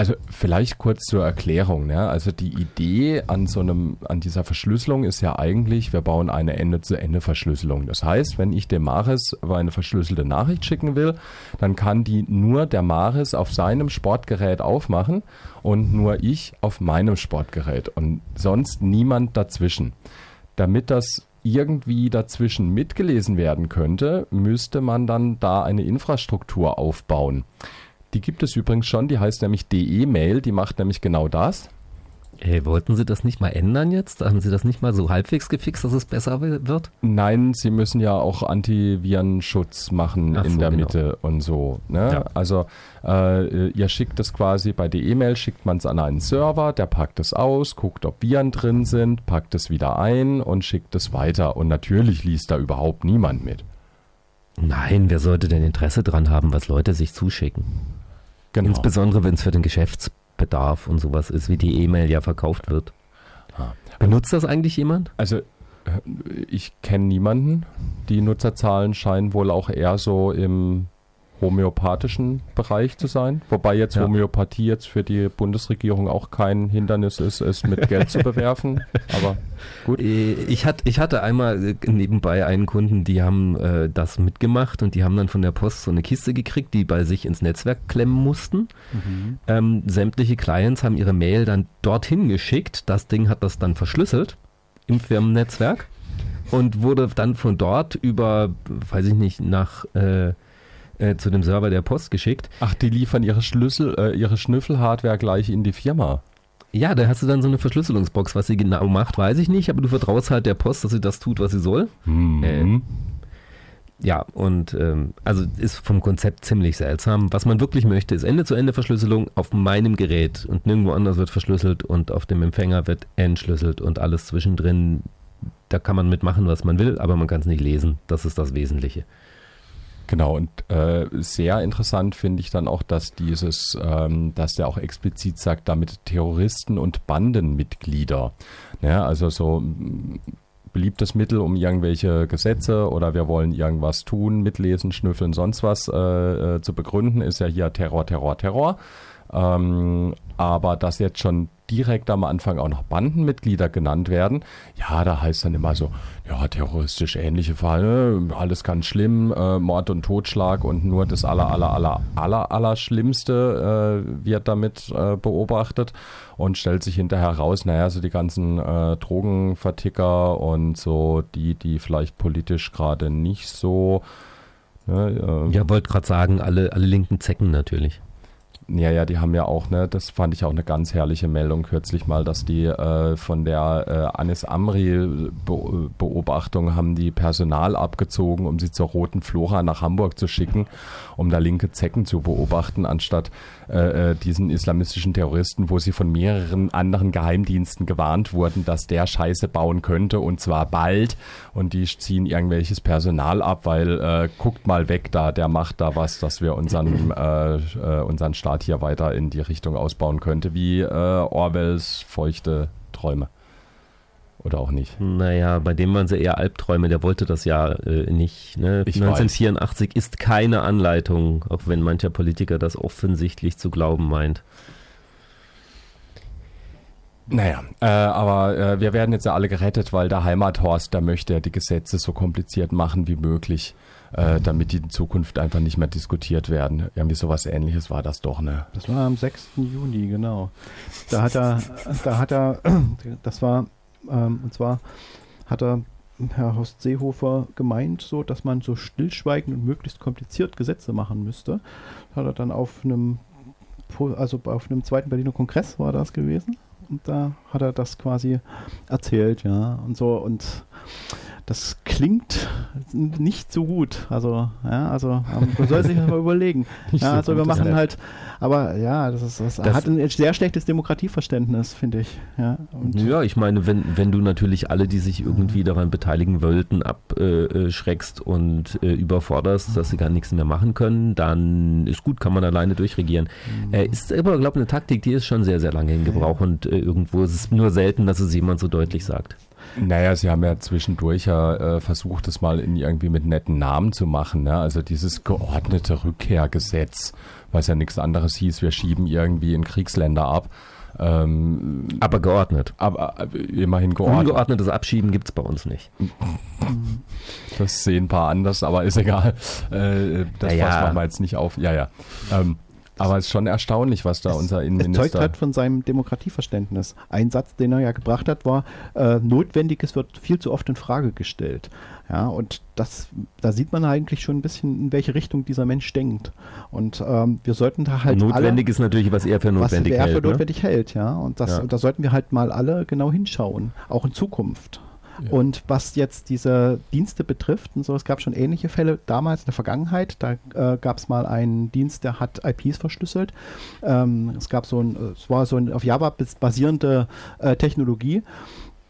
Also vielleicht kurz zur Erklärung. Ne? Also die Idee an so einem, an dieser Verschlüsselung ist ja eigentlich, wir bauen eine Ende-zu-Ende-Verschlüsselung. Das heißt, wenn ich dem Maris eine verschlüsselte Nachricht schicken will, dann kann die nur der Maris auf seinem Sportgerät aufmachen und nur ich auf meinem Sportgerät und sonst niemand dazwischen. Damit das irgendwie dazwischen mitgelesen werden könnte, müsste man dann da eine Infrastruktur aufbauen. Die gibt es übrigens schon, die heißt nämlich DE-Mail, die macht nämlich genau das. Hey, wollten Sie das nicht mal ändern jetzt? Haben Sie das nicht mal so halbwegs gefixt, dass es besser wi- wird? Nein, sie müssen ja auch Antivirenschutz machen Ach in so, der genau. Mitte und so. Ne? Ja. Also äh, ihr schickt es quasi bei der E-Mail, schickt man es an einen Server, der packt es aus, guckt, ob Viren drin sind, packt es wieder ein und schickt es weiter. Und natürlich liest da überhaupt niemand mit. Nein, wer sollte denn Interesse dran haben, was Leute sich zuschicken? Genau. Insbesondere, wenn es für den Geschäftsbedarf und sowas ist, wie die E-Mail ja verkauft wird. Ah. Benutzt das eigentlich jemand? Also äh, ich kenne niemanden. Die Nutzerzahlen scheinen wohl auch eher so im homöopathischen Bereich zu sein. Wobei jetzt Ja. Homöopathie jetzt für die Bundesregierung auch kein Hindernis ist, es mit Geld zu bewerfen. (laughs) Aber gut. Äh, Ich, hat, ich hatte einmal äh, nebenbei einen Kunden, die haben äh, das mitgemacht und die haben dann von der Post so eine Kiste gekriegt, die bei sich ins Netzwerk klemmen mussten. Ähm, sämtliche Clients haben ihre Mail dann dorthin geschickt. Das Ding hat das dann verschlüsselt im Firmennetzwerk und wurde dann von dort über, weiß ich nicht, nach äh, äh, zu dem Server der Post geschickt. Ach, die liefern ihre Schlüssel, äh, ihre Schnüffelhardware gleich in die Firma. Ja, da hast du dann so eine Verschlüsselungsbox. Was sie genau macht, weiß ich nicht, aber du vertraust halt der Post, dass sie das tut, was sie soll. Mhm. Ja, und ähm, also ist vom Konzept ziemlich seltsam. Was man wirklich möchte, ist Ende-zu-Ende-Verschlüsselung auf meinem Gerät und nirgendwo anders wird verschlüsselt und auf dem Empfänger wird entschlüsselt und alles zwischendrin. Da kann man mitmachen, was man will, aber man kann es nicht lesen. Das ist das Wesentliche. Genau, und äh, sehr interessant finde ich dann auch, dass dieses, ähm, dass der auch explizit sagt, damit Terroristen und Bandenmitglieder. Ja, also so beliebtes Mittel, um irgendwelche Gesetze oder wir wollen irgendwas tun, mitlesen, schnüffeln, sonst was äh, äh, zu begründen, ist ja hier Terror, Terror, Terror. Ähm, aber dass jetzt schon direkt am Anfang auch noch Bandenmitglieder genannt werden, ja, da heißt dann immer so, ja, terroristisch ähnliche Fälle, alles ganz schlimm, äh, Mord und Totschlag und nur das aller, aller, aller, aller, aller Schlimmste äh, wird damit äh, beobachtet und stellt sich hinterher raus, naja, so die ganzen äh, Drogenverticker und so die, die vielleicht politisch gerade nicht so ne, äh, Ja, wollte gerade sagen, alle, alle linken Zecken natürlich. Ja, ja, die haben ja auch, ne, das fand ich auch eine ganz herrliche Meldung kürzlich mal, dass die äh, von der äh, Anis Amri Be Beobachtung haben die Personal abgezogen, um sie zur Roten Flora nach Hamburg zu schicken, um da linke Zecken zu beobachten, anstatt äh, äh, diesen islamistischen Terroristen, wo sie von mehreren anderen Geheimdiensten gewarnt wurden, dass der Scheiße bauen könnte und zwar bald und die ziehen irgendwelches Personal ab, weil äh, guckt mal weg da, der macht da was, dass wir unseren, äh, äh, unseren Staat hier weiter in die Richtung ausbauen könnte, wie äh, Orwells feuchte Träume. Oder auch nicht. Naja, bei dem waren sie eher Albträume, der wollte das ja äh, nicht. Ne? Ich 1984 ist keine Anleitung, auch wenn mancher Politiker das offensichtlich zu glauben meint. Naja, äh, aber äh, wir werden jetzt ja alle gerettet, weil der Heimathorst, der möchte ja die Gesetze so kompliziert machen wie möglich, äh, damit die in Zukunft einfach nicht mehr diskutiert werden. Irgendwie sowas ähnliches war das doch, ne? Das war am 6. Juni, genau. Da hat er, da hat er, (clears throat) das war, ähm, und zwar hat er Herr Horst Seehofer gemeint, so dass man so stillschweigend und möglichst kompliziert Gesetze machen müsste. Hat er dann auf einem, also auf einem zweiten Berliner Kongress war das gewesen. Und da hat er das quasi erzählt, ja, und so. Und das klingt nicht so gut. Also, ja, also ähm, man soll sich das mal überlegen. (laughs) ja, also wir machen halt, aber ja, das, ist, das, das hat ein sehr schlechtes Demokratieverständnis, finde ich. Ja, ja, ich meine, wenn, wenn du natürlich alle, die sich irgendwie daran beteiligen wollten, abschreckst äh, und äh, überforderst, dass sie gar nichts mehr machen können, dann ist gut, kann man alleine durchregieren. Mhm. Äh, ist aber, glaube ich, eine Taktik, die ist schon sehr, sehr lange in Gebrauch und äh, irgendwo ist es nur selten, dass es jemand so deutlich sagt. Naja, sie haben ja zwischendurch ja äh, versucht, das mal in irgendwie mit netten Namen zu machen. Ne? Also dieses geordnete Rückkehrgesetz, was ja nichts anderes hieß, wir schieben irgendwie in Kriegsländer ab. Ähm, aber geordnet. Aber äh, immerhin geordnet. Ungeordnetes Abschieben gibt es bei uns nicht. (laughs) Das sehen ein paar anders, aber ist egal. Äh, das naja. machen wir jetzt nicht auf. Ja, ja. Ähm, aber es ist schon erstaunlich, was da es, unser Innenminister... Es zeugt halt von seinem Demokratieverständnis. Ein Satz, den er ja gebracht hat, war, äh, Notwendiges wird viel zu oft in Frage gestellt. Ja, und das, da sieht man eigentlich schon ein bisschen, in welche Richtung dieser Mensch denkt. Und ähm, wir sollten da halt Notwendig alle, ist natürlich, was er für notwendig hält. Was er für ne? notwendig hält, ja. Und das, ja. da sollten wir halt mal alle genau hinschauen, auch in Zukunft. Und was jetzt diese Dienste betrifft, und so, es gab schon ähnliche Fälle damals in der Vergangenheit. Da äh, gab es mal einen Dienst, der hat IPs verschlüsselt. Ähm, es gab so ein, es war so ein auf Java basierende äh, Technologie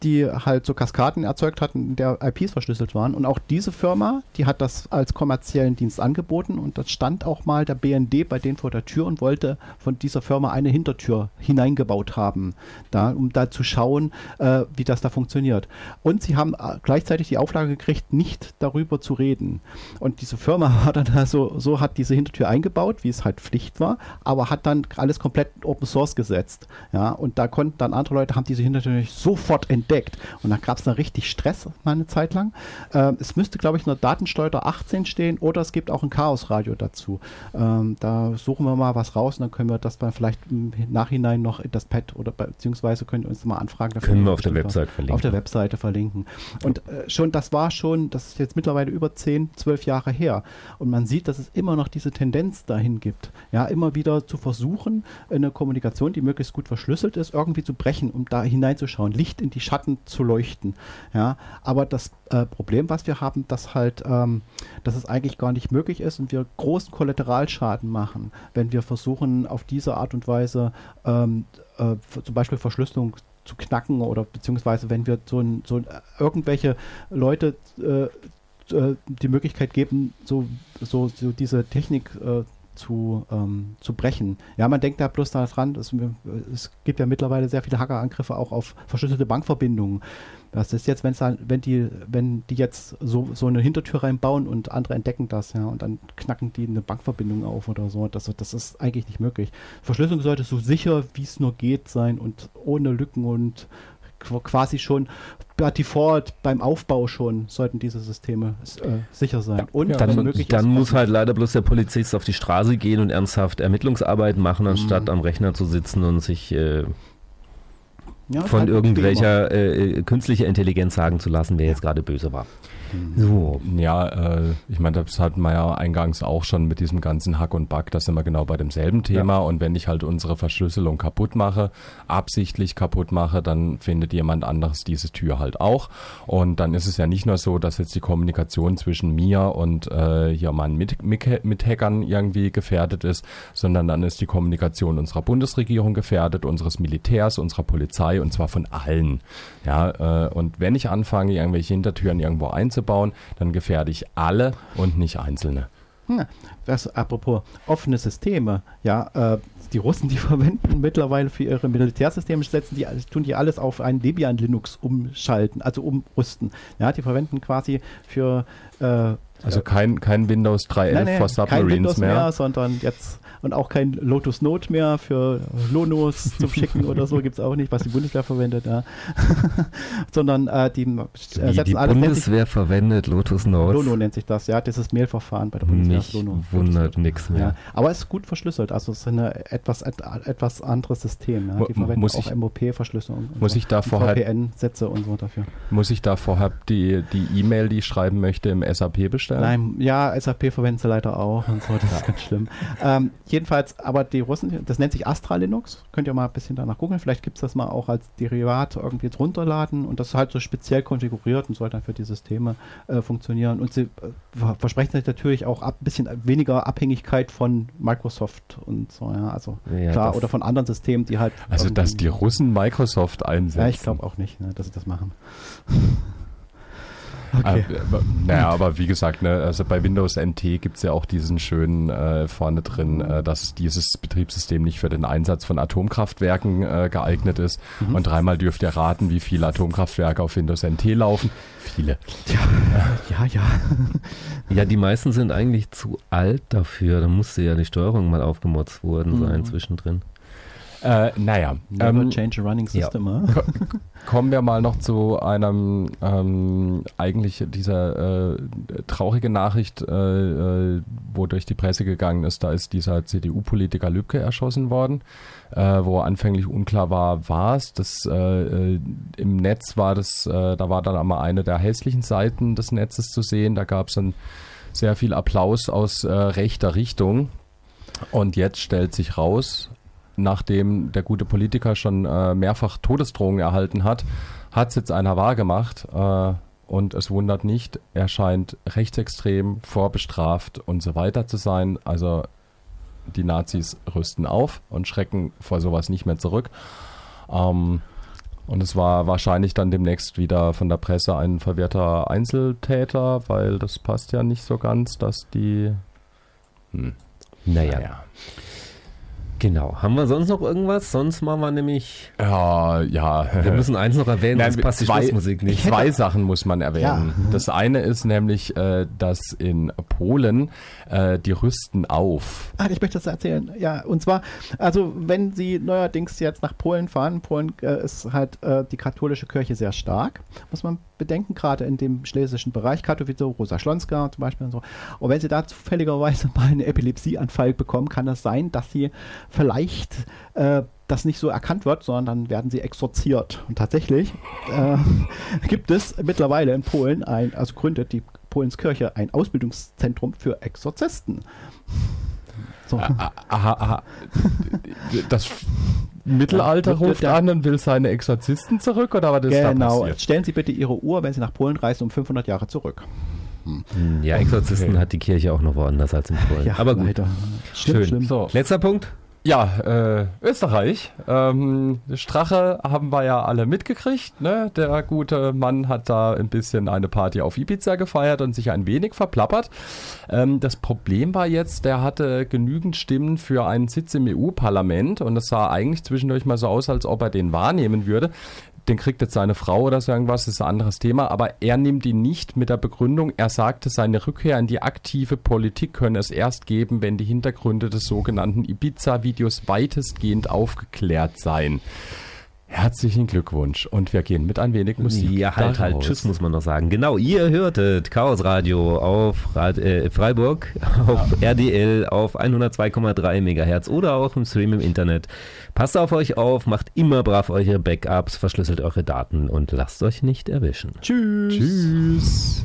die halt so Kaskaden erzeugt hatten, in der IPs verschlüsselt waren. Und auch diese Firma, die hat das als kommerziellen Dienst angeboten und das stand auch mal der BND bei denen vor der Tür und wollte von dieser Firma eine Hintertür hineingebaut haben, da, um da zu schauen, äh, wie das da funktioniert. Und sie haben äh, gleichzeitig die Auflage gekriegt, nicht darüber zu reden. Und diese Firma (laughs) hat dann also, so hat diese Hintertür eingebaut, wie es halt Pflicht war, aber hat dann alles komplett Open Source gesetzt. Ja, und da konnten dann andere Leute haben diese Hintertür sofort entdeckt entdeckt. Und da gab es dann richtig Stress mal eine Zeit lang. Ähm, es müsste, glaube ich, nur Datensteuer 18 stehen oder es gibt auch ein Chaosradio dazu. Ähm, da suchen wir mal was raus und dann können wir das dann vielleicht im Nachhinein noch in das Pad oder beziehungsweise können wir uns mal anfragen. Dafür können wir auf der Website verlinken. Auf der Webseite verlinken. Und äh, schon, das war schon, das ist jetzt mittlerweile über 10, 12 Jahre her. Und man sieht, dass es immer noch diese Tendenz dahin gibt. Ja, immer wieder zu versuchen, eine Kommunikation, die möglichst gut verschlüsselt ist, irgendwie zu brechen, um da hineinzuschauen. Licht in die Schatten Schatten zu leuchten. Ja, aber das äh, Problem, was wir haben, dass halt, ähm, dass es eigentlich gar nicht möglich ist und wir großen Kollateralschaden machen, wenn wir versuchen, auf diese Art und Weise ähm, äh, zum Beispiel Verschlüsselung zu knacken oder beziehungsweise wenn wir so, ein, so irgendwelche Leute äh, äh die Möglichkeit geben, so, so, so diese Technik äh, zu, ähm, zu brechen. Ja, man denkt da bloß daran, es, es gibt ja mittlerweile sehr viele Hackerangriffe auch auf verschlüsselte Bankverbindungen. Was ist jetzt, wenn's dann, wenn die, wenn die jetzt so, so eine Hintertür reinbauen und andere entdecken das, ja, und dann knacken die eine Bankverbindung auf oder so. Das, das ist eigentlich nicht möglich. Verschlüsselung sollte so sicher wie es nur geht sein und ohne Lücken und quasi schon per Default beim Aufbau schon sollten diese Systeme äh, sicher sein. Ja, und ja, dann, dann muss halt leider bloß der Polizist auf die Straße gehen und ernsthaft Ermittlungsarbeit machen, anstatt mhm. am Rechner zu sitzen und sich äh, ja, von halt irgendwelcher äh, äh, künstlicher Intelligenz sagen zu lassen, wer jetzt gerade böse war. So. Ja, äh, ich meine, das hatten wir ja eingangs auch schon mit diesem ganzen Hack und Back, da sind wir genau bei demselben Thema. Ja. Und wenn ich halt unsere Verschlüsselung kaputt mache, absichtlich kaputt mache, dann findet jemand anderes diese Tür halt auch. Und dann ist es ja nicht nur so, dass jetzt die Kommunikation zwischen mir und äh, hier meinen mit, mit, mit Hackern irgendwie gefährdet ist, sondern dann ist die Kommunikation unserer Bundesregierung gefährdet, unseres Militärs, unserer Polizei und zwar von allen. Ja, äh, und wenn ich anfange, irgendwelche Hintertüren irgendwo einzubauen, aufzubauen, dann gefährde ich alle und nicht Einzelne. Das apropos offene Systeme, ja, äh, die Russen, die (laughs) verwenden mittlerweile für ihre Militärsysteme, setzen die, tun die alles auf ein Debian Linux umschalten, also umrüsten. Ja, die verwenden quasi für äh, Also kein, kein Windows 3.11 Nein, nee, for kein Submarines Windows mehr. mehr, sondern jetzt und auch kein Lotus Note mehr für Lonos (laughs) zum Schicken oder so gibt es auch nicht, was die Bundeswehr verwendet, ja. (laughs) sondern äh, die äh, setzen die alles nennt sich, Bundeswehr verwendet Lotus Notes. Lono nennt sich das, ja, dieses Mailverfahren bei der Bundeswehr. Mich Lono. wundert nichts Ja, mehr. aber es ist gut verschlüsselt, also es ist eine etwas, et, etwas anderes System. Ja. Die verwenden muss auch ich- MOP-Verschlüsselung. muss so. ich da vorher- VPN-Sätze und so dafür. Muss ich da vorher die die E-Mail, die ich schreiben möchte, im SAP bestellen? Nein, ja, SAP verwenden sie leider auch und so, das ist ganz schlimm. Ähm, jedenfalls, aber die Russen, das nennt sich Astra Linux, könnt ihr mal ein bisschen danach googeln, vielleicht gibt es das mal auch als Derivat irgendwie jetzt runterladen und das ist halt so speziell konfiguriert und soll dann für die Systeme äh, funktionieren. Und sie äh, ver- versprechen sich natürlich auch ein bisschen weniger Abhängigkeit von Microsoft und so, ja, also Ja, klar, oder von anderen Systemen, die halt Also, dass die Russen Microsoft einsetzen. ja, ich glaube auch nicht, ne, dass sie das machen. Okay. Äh, naja, aber wie gesagt, ne, also bei Windows NT gibt es ja auch diesen schönen äh, vorne drin, äh, dass dieses Betriebssystem nicht für den Einsatz von Atomkraftwerken äh, geeignet ist. Mhm. Und dreimal dürft ihr raten, wie viele Atomkraftwerke auf Windows NT laufen. Viele. Ja, ja. (laughs) Ja, die meisten sind eigentlich zu alt dafür. Da musste ja die Steuerung mal aufgemotzt worden sein Mhm. zwischendrin. Äh, naja, Never ähm, change a running system, (laughs) ja. kommen wir mal noch zu einem ähm, eigentlich dieser äh, traurige Nachricht, äh, äh, wo durch die Presse gegangen ist. Da ist dieser CDU-Politiker Lübcke erschossen worden, äh, wo anfänglich unklar war, war es. Das äh, äh, im Netz war das, da war dann einmal eine der hässlichen Seiten des Netzes zu sehen. Da gab es dann sehr viel Applaus aus rechter Richtung. Und jetzt stellt sich raus, nachdem der gute Politiker schon äh, mehrfach Todesdrohungen erhalten hat, hat es jetzt einer wahrgemacht. Äh, und es wundert nicht, er scheint rechtsextrem, vorbestraft und so weiter zu sein. Also die Nazis rüsten auf und schrecken vor sowas nicht mehr zurück. Ähm, und es war wahrscheinlich dann demnächst wieder von der Presse ein verwirrter Einzeltäter, weil das passt ja nicht so ganz, dass die. Hm, Naja, naja. Genau. Haben wir sonst noch irgendwas? Sonst machen wir nämlich. Ja, ja. Wir müssen eins noch erwähnen, Nein, sonst passt die zwei- Schlussmusik nicht. (laughs) Zwei Sachen muss man erwähnen. Ja. Das eine ist nämlich, äh, dass in Polen äh, die rüsten auf. Ah, ich möchte das erzählen. Ja, und zwar, also wenn Sie neuerdings jetzt nach Polen fahren, Polen äh, ist halt die katholische Kirche sehr stark, muss man bedenken, gerade in dem schlesischen Bereich, Katowice, Rosa Schlonska zum Beispiel und so. Und wenn Sie da zufälligerweise (laughs) mal einen Epilepsieanfall bekommen, kann es sein, dass Sie vielleicht äh, das nicht so erkannt wird, sondern dann werden sie exorziert. Und tatsächlich äh, (laughs) gibt es mittlerweile in Polen ein, also gründet die Polenskirche ein Ausbildungszentrum für Exorzisten. So. Ah, Aha, aha. Das Mittelalter ruft der- an und will seine Exorzisten zurück oder was ist da Genau. passiert? Stellen Sie bitte Ihre Uhr, wenn Sie nach Polen reisen, um 500 Jahre zurück. Hm, Ja, Exorzisten Okay. hat die Kirche auch noch woanders als in Polen. Ja, Aber gut. Schlimm, Schön. schlimm. So. Letzter Punkt. Ja, äh, Österreich. Ähm, Strache haben wir ja alle mitgekriegt. Ne? Der gute Mann hat da ein bisschen eine Party auf Ibiza gefeiert und sich ein wenig verplappert. Ähm, das Problem war jetzt, der hatte genügend Stimmen für einen Sitz im EU-Parlament und es sah eigentlich zwischendurch mal so aus, als ob er den wahrnehmen würde. Den kriegt jetzt seine Frau oder so irgendwas, ist ein anderes Thema, aber er nimmt ihn nicht mit der Begründung, er sagte, seine Rückkehr in die aktive Politik könne es erst geben, wenn die Hintergründe des sogenannten Ibiza-Videos weitestgehend aufgeklärt seien. Herzlichen Glückwunsch und wir gehen mit ein wenig Musik. Ja, halt, halt. Tschüss, muss man noch sagen. Genau, ihr hörtet Chaos Radio auf Rad, äh, Freiburg, auf RDL, auf 102,3 Megahertz oder auch im Stream im Internet. Passt auf euch auf, macht immer brav eure Backups, verschlüsselt eure Daten und lasst euch nicht erwischen. Tschüss. Tschüss.